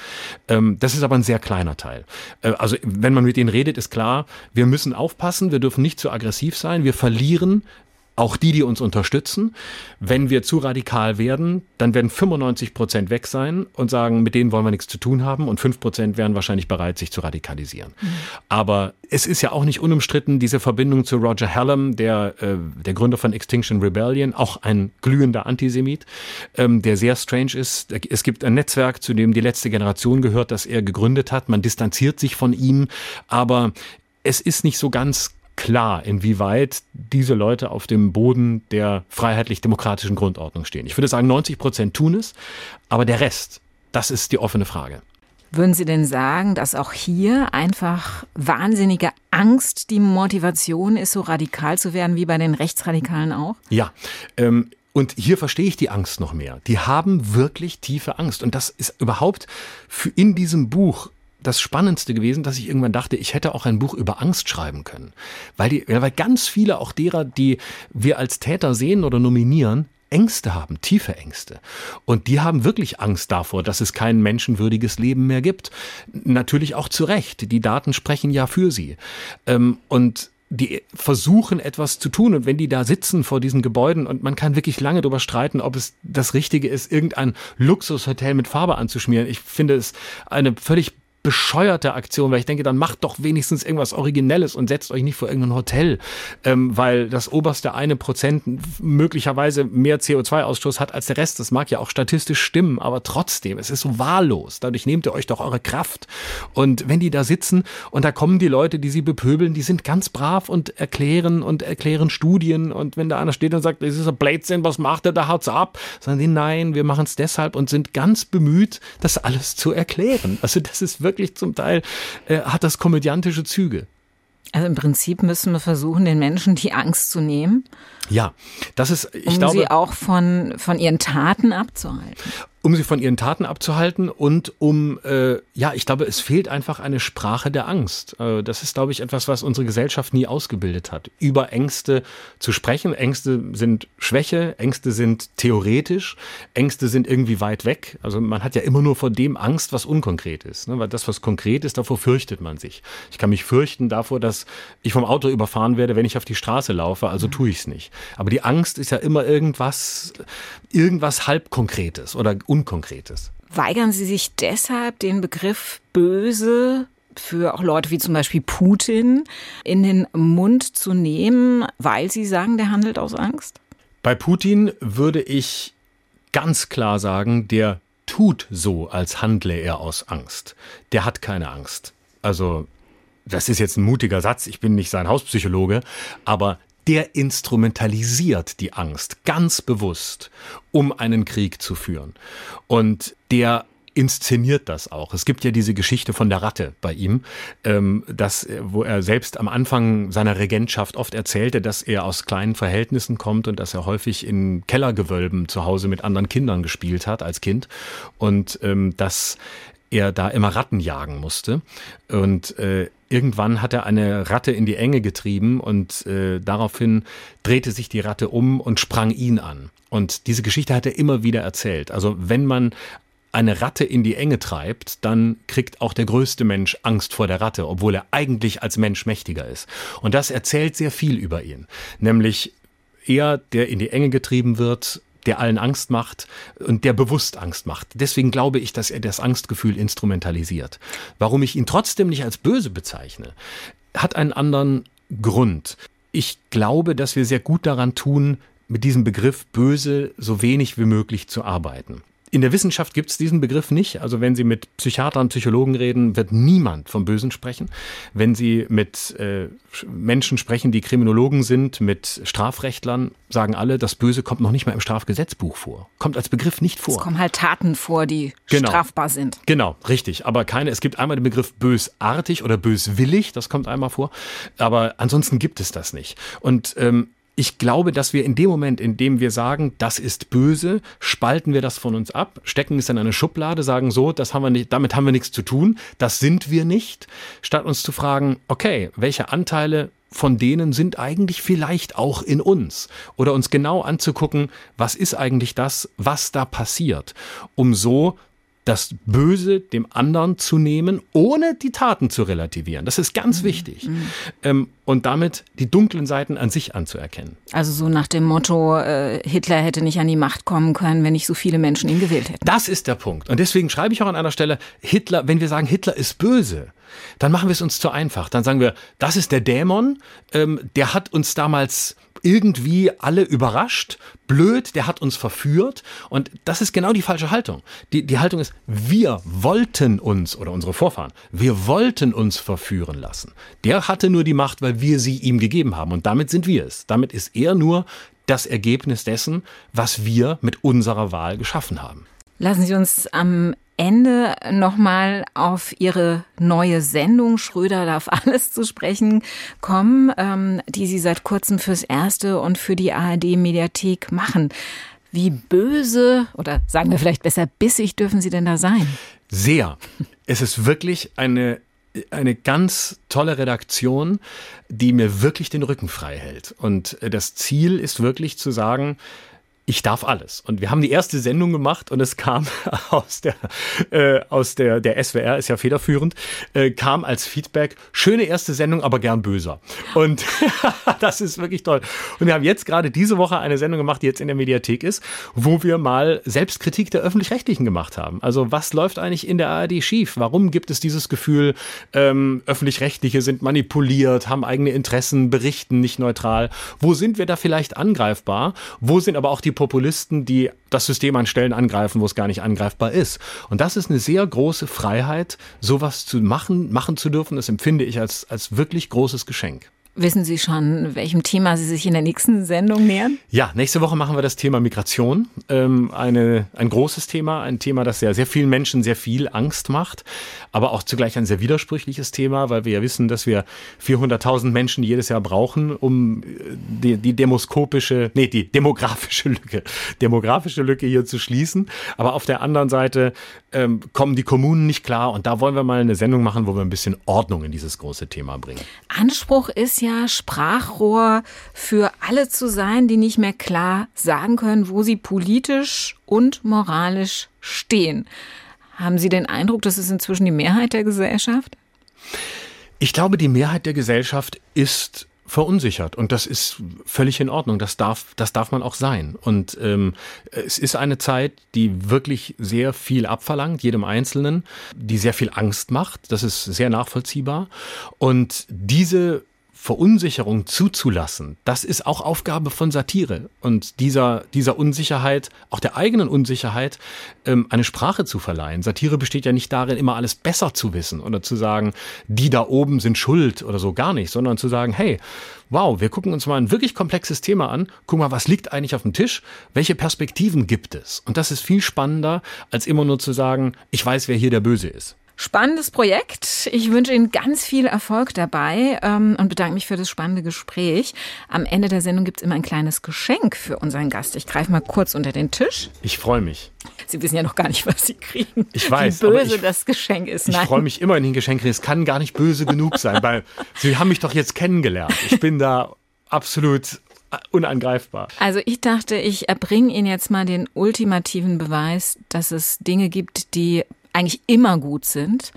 Ähm, das ist aber ein sehr kleiner Teil. Äh, also wenn man mit ihnen redet, ist klar, wir müssen aufpassen, wir dürfen nicht zu aggressiv sein, wir verlieren auch die, die uns unterstützen. Wenn wir zu radikal werden, dann werden 95 Prozent weg sein und sagen, mit denen wollen wir nichts zu tun haben und 5 Prozent wären wahrscheinlich bereit, sich zu radikalisieren. Mhm. Aber es ist ja auch nicht unumstritten, diese Verbindung zu Roger Hallam, der, äh, der Gründer von Extinction Rebellion, auch ein glühender Antisemit, ähm, der sehr strange ist. Es gibt ein Netzwerk, zu dem die letzte Generation gehört, das er gegründet hat. Man distanziert sich von ihm, aber es ist nicht so ganz klar, inwieweit diese Leute auf dem Boden der freiheitlich-demokratischen Grundordnung stehen. Ich würde sagen, 90 Prozent tun es, aber der Rest, das ist die offene Frage. Würden Sie denn sagen, dass auch hier einfach wahnsinnige Angst die Motivation ist, so radikal zu werden wie bei den Rechtsradikalen auch? Ja. Ähm und hier verstehe ich die Angst noch mehr. Die haben wirklich tiefe Angst. Und das ist überhaupt für in diesem Buch das Spannendste gewesen, dass ich irgendwann dachte, ich hätte auch ein Buch über Angst schreiben können. Weil, die, weil ganz viele auch derer, die wir als Täter sehen oder nominieren, Ängste haben, tiefe Ängste. Und die haben wirklich Angst davor, dass es kein menschenwürdiges Leben mehr gibt. Natürlich auch zu Recht. Die Daten sprechen ja für sie. Ähm, und die versuchen etwas zu tun und wenn die da sitzen vor diesen Gebäuden und man kann wirklich lange darüber streiten, ob es das Richtige ist, irgendein Luxushotel mit Farbe anzuschmieren. Ich finde es eine völlig bescheuerte Aktion, weil ich denke, dann macht doch wenigstens irgendwas Originelles und setzt euch nicht vor irgendein Hotel, ähm, weil das oberste eine Prozent möglicherweise mehr CO2-Ausstoß hat als der Rest. Das mag ja auch statistisch stimmen, aber trotzdem, es ist so wahllos. Dadurch nehmt ihr euch doch eure Kraft. Und wenn die da sitzen und da kommen die Leute, die sie bepöbeln, die sind ganz brav und erklären und erklären Studien. Und wenn da einer steht und sagt, das ist ein Blödsinn, was macht er, da haut's ab, sagen die, nein, wir machen es deshalb und sind ganz bemüht, das alles zu erklären. Also das ist wirklich wirklich zum Teil, äh, hat das komödiantische Züge. Also im Prinzip müssen wir versuchen, den Menschen die Angst zu nehmen. Ja, das ist, ich um glaube. sie auch von, von ihren Taten abzuhalten um sie von ihren Taten abzuhalten und um, äh, ja, ich glaube, es fehlt einfach eine Sprache der Angst. Äh, das ist, glaube ich, etwas, was unsere Gesellschaft nie ausgebildet hat. Über Ängste zu sprechen. Ängste sind Schwäche, Ängste sind theoretisch, Ängste sind irgendwie weit weg. Also man hat ja immer nur vor dem Angst, was unkonkret ist. Ne? Weil das, was konkret ist, davor fürchtet man sich. Ich kann mich fürchten davor, dass ich vom Auto überfahren werde, wenn ich auf die Straße laufe, also tue ich es nicht. Aber die Angst ist ja immer irgendwas, irgendwas halbkonkretes oder Unkonkretes. Weigern Sie sich deshalb, den Begriff böse für auch Leute wie zum Beispiel Putin in den Mund zu nehmen, weil Sie sagen, der handelt aus Angst? Bei Putin würde ich ganz klar sagen, der tut so, als handle er aus Angst. Der hat keine Angst. Also, das ist jetzt ein mutiger Satz, ich bin nicht sein Hauspsychologe, aber der instrumentalisiert die Angst ganz bewusst, um einen Krieg zu führen. Und der inszeniert das auch. Es gibt ja diese Geschichte von der Ratte bei ihm, ähm, dass, wo er selbst am Anfang seiner Regentschaft oft erzählte, dass er aus kleinen Verhältnissen kommt und dass er häufig in Kellergewölben zu Hause mit anderen Kindern gespielt hat als Kind und ähm, dass er da immer Ratten jagen musste. Und äh, irgendwann hat er eine Ratte in die Enge getrieben und äh, daraufhin drehte sich die Ratte um und sprang ihn an. Und diese Geschichte hat er immer wieder erzählt. Also wenn man eine Ratte in die Enge treibt, dann kriegt auch der größte Mensch Angst vor der Ratte, obwohl er eigentlich als Mensch mächtiger ist. Und das erzählt sehr viel über ihn. Nämlich er, der in die Enge getrieben wird, der allen Angst macht und der bewusst Angst macht. Deswegen glaube ich, dass er das Angstgefühl instrumentalisiert. Warum ich ihn trotzdem nicht als böse bezeichne, hat einen anderen Grund. Ich glaube, dass wir sehr gut daran tun, mit diesem Begriff böse so wenig wie möglich zu arbeiten. In der Wissenschaft gibt es diesen Begriff nicht. Also wenn Sie mit Psychiatern, Psychologen reden, wird niemand vom Bösen sprechen. Wenn Sie mit äh, Menschen sprechen, die Kriminologen sind, mit Strafrechtlern, sagen alle, das Böse kommt noch nicht mal im Strafgesetzbuch vor. Kommt als Begriff nicht vor. Es kommen halt Taten vor, die genau. strafbar sind. Genau, richtig. Aber keine, es gibt einmal den Begriff bösartig oder böswillig, das kommt einmal vor. Aber ansonsten gibt es das nicht. Und ähm, ich glaube, dass wir in dem Moment, in dem wir sagen, das ist böse, spalten wir das von uns ab, stecken es in eine Schublade, sagen so, das haben wir nicht, damit haben wir nichts zu tun, das sind wir nicht, statt uns zu fragen, okay, welche Anteile von denen sind eigentlich vielleicht auch in uns. Oder uns genau anzugucken, was ist eigentlich das, was da passiert, um so das Böse dem anderen zu nehmen, ohne die Taten zu relativieren. Das ist ganz mhm. wichtig. Mhm. Ähm, und damit die dunklen Seiten an sich anzuerkennen. Also so nach dem Motto, äh, Hitler hätte nicht an die Macht kommen können, wenn nicht so viele Menschen ihn gewählt hätten. Das ist der Punkt. Und deswegen schreibe ich auch an einer Stelle, Hitler, wenn wir sagen, Hitler ist böse, dann machen wir es uns zu einfach. Dann sagen wir, das ist der Dämon, ähm, der hat uns damals irgendwie alle überrascht, blöd, der hat uns verführt. Und das ist genau die falsche Haltung. Die, die Haltung ist, wir wollten uns, oder unsere Vorfahren, wir wollten uns verführen lassen. Der hatte nur die Macht, weil wir sie ihm gegeben haben. Und damit sind wir es. Damit ist er nur das Ergebnis dessen, was wir mit unserer Wahl geschaffen haben. Lassen Sie uns am Ende nochmal auf Ihre neue Sendung Schröder darf alles zu sprechen kommen, ähm, die Sie seit kurzem fürs Erste und für die ARD-Mediathek machen. Wie böse oder sagen wir vielleicht besser bissig dürfen Sie denn da sein? Sehr. Es ist wirklich eine eine ganz tolle Redaktion, die mir wirklich den Rücken frei hält. Und das Ziel ist wirklich zu sagen, ich darf alles. Und wir haben die erste Sendung gemacht und es kam aus der, äh, aus der, der SWR, ist ja federführend, äh, kam als Feedback, schöne erste Sendung, aber gern böser. Und das ist wirklich toll. Und wir haben jetzt gerade diese Woche eine Sendung gemacht, die jetzt in der Mediathek ist, wo wir mal Selbstkritik der Öffentlich-Rechtlichen gemacht haben. Also was läuft eigentlich in der ARD schief? Warum gibt es dieses Gefühl, ähm, Öffentlich-Rechtliche sind manipuliert, haben eigene Interessen, berichten nicht neutral? Wo sind wir da vielleicht angreifbar? Wo sind aber auch die Populisten, die das System an Stellen angreifen, wo es gar nicht angreifbar ist. Und das ist eine sehr große Freiheit, sowas zu machen, machen zu dürfen. Das empfinde ich als, als wirklich großes Geschenk. Wissen Sie schon, welchem Thema Sie sich in der nächsten Sendung nähern? Ja, nächste Woche machen wir das Thema Migration. Ähm, eine, ein großes Thema, ein Thema, das ja sehr vielen Menschen sehr viel Angst macht, aber auch zugleich ein sehr widersprüchliches Thema, weil wir ja wissen, dass wir 400.000 Menschen jedes Jahr brauchen, um äh, die, die demoskopische, nee, die demografische Lücke, demografische Lücke hier zu schließen. Aber auf der anderen Seite ähm, kommen die Kommunen nicht klar und da wollen wir mal eine Sendung machen, wo wir ein bisschen Ordnung in dieses große Thema bringen. Anspruch ist ja ja Sprachrohr für alle zu sein, die nicht mehr klar sagen können, wo sie politisch und moralisch stehen. Haben Sie den Eindruck, das ist inzwischen die Mehrheit der Gesellschaft? Ich glaube, die Mehrheit der Gesellschaft ist verunsichert und das ist völlig in Ordnung. Das darf, das darf man auch sein. Und ähm, es ist eine Zeit, die wirklich sehr viel abverlangt, jedem Einzelnen, die sehr viel Angst macht. Das ist sehr nachvollziehbar. Und diese Verunsicherung zuzulassen, das ist auch Aufgabe von Satire und dieser, dieser Unsicherheit, auch der eigenen Unsicherheit, ähm, eine Sprache zu verleihen. Satire besteht ja nicht darin, immer alles besser zu wissen oder zu sagen, die da oben sind schuld oder so gar nicht, sondern zu sagen, hey, wow, wir gucken uns mal ein wirklich komplexes Thema an, guck mal, was liegt eigentlich auf dem Tisch, welche Perspektiven gibt es? Und das ist viel spannender, als immer nur zu sagen, ich weiß, wer hier der Böse ist. Spannendes Projekt. Ich wünsche Ihnen ganz viel Erfolg dabei ähm, und bedanke mich für das spannende Gespräch. Am Ende der Sendung gibt es immer ein kleines Geschenk für unseren Gast. Ich greife mal kurz unter den Tisch. Ich freue mich. Sie wissen ja noch gar nicht, was Sie kriegen. Ich weiß. Wie böse ich, das Geschenk ist. Nein. Ich freue mich immer, wenn ich ein Geschenk kriege. Es kann gar nicht böse genug sein, weil Sie haben mich doch jetzt kennengelernt. Ich bin da absolut unangreifbar. Also ich dachte, ich erbringe Ihnen jetzt mal den ultimativen Beweis, dass es Dinge gibt, die eigentlich immer gut sind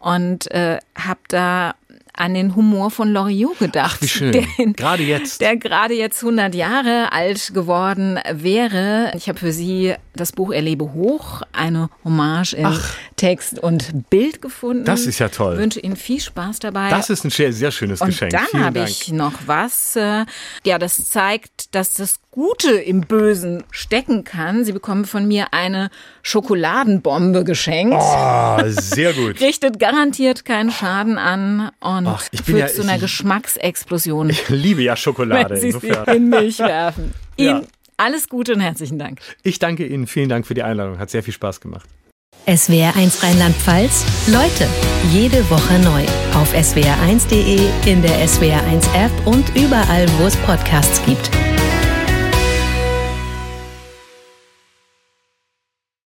und äh, habe da an den Humor von Loriot gedacht. Ach, wie schön. Den, gerade jetzt. Der gerade jetzt 100 Jahre alt geworden wäre. Ich habe für Sie das Buch Erlebe hoch, eine Hommage in Ach, Text und Bild gefunden. Das ist ja toll. Ich wünsche Ihnen viel Spaß dabei. Das ist ein sehr, sehr schönes und Geschenk. Dann habe ich noch was. Äh, ja, das zeigt, dass das Gute im Bösen stecken kann. Sie bekommen von mir eine Schokoladenbombe geschenkt. Oh, sehr gut. Richtet garantiert keinen Schaden an und Ach, führt ja, zu einer ich, Geschmacksexplosion. Ich liebe ja Schokolade. Wenn Sie insofern. sie in Milch werfen. Ihnen ja. Alles Gute und herzlichen Dank. Ich danke Ihnen. Vielen Dank für die Einladung. Hat sehr viel Spaß gemacht. SWR1 Rheinland-Pfalz. Leute, jede Woche neu. Auf swr1.de, in der SWR1 App und überall, wo es Podcasts gibt.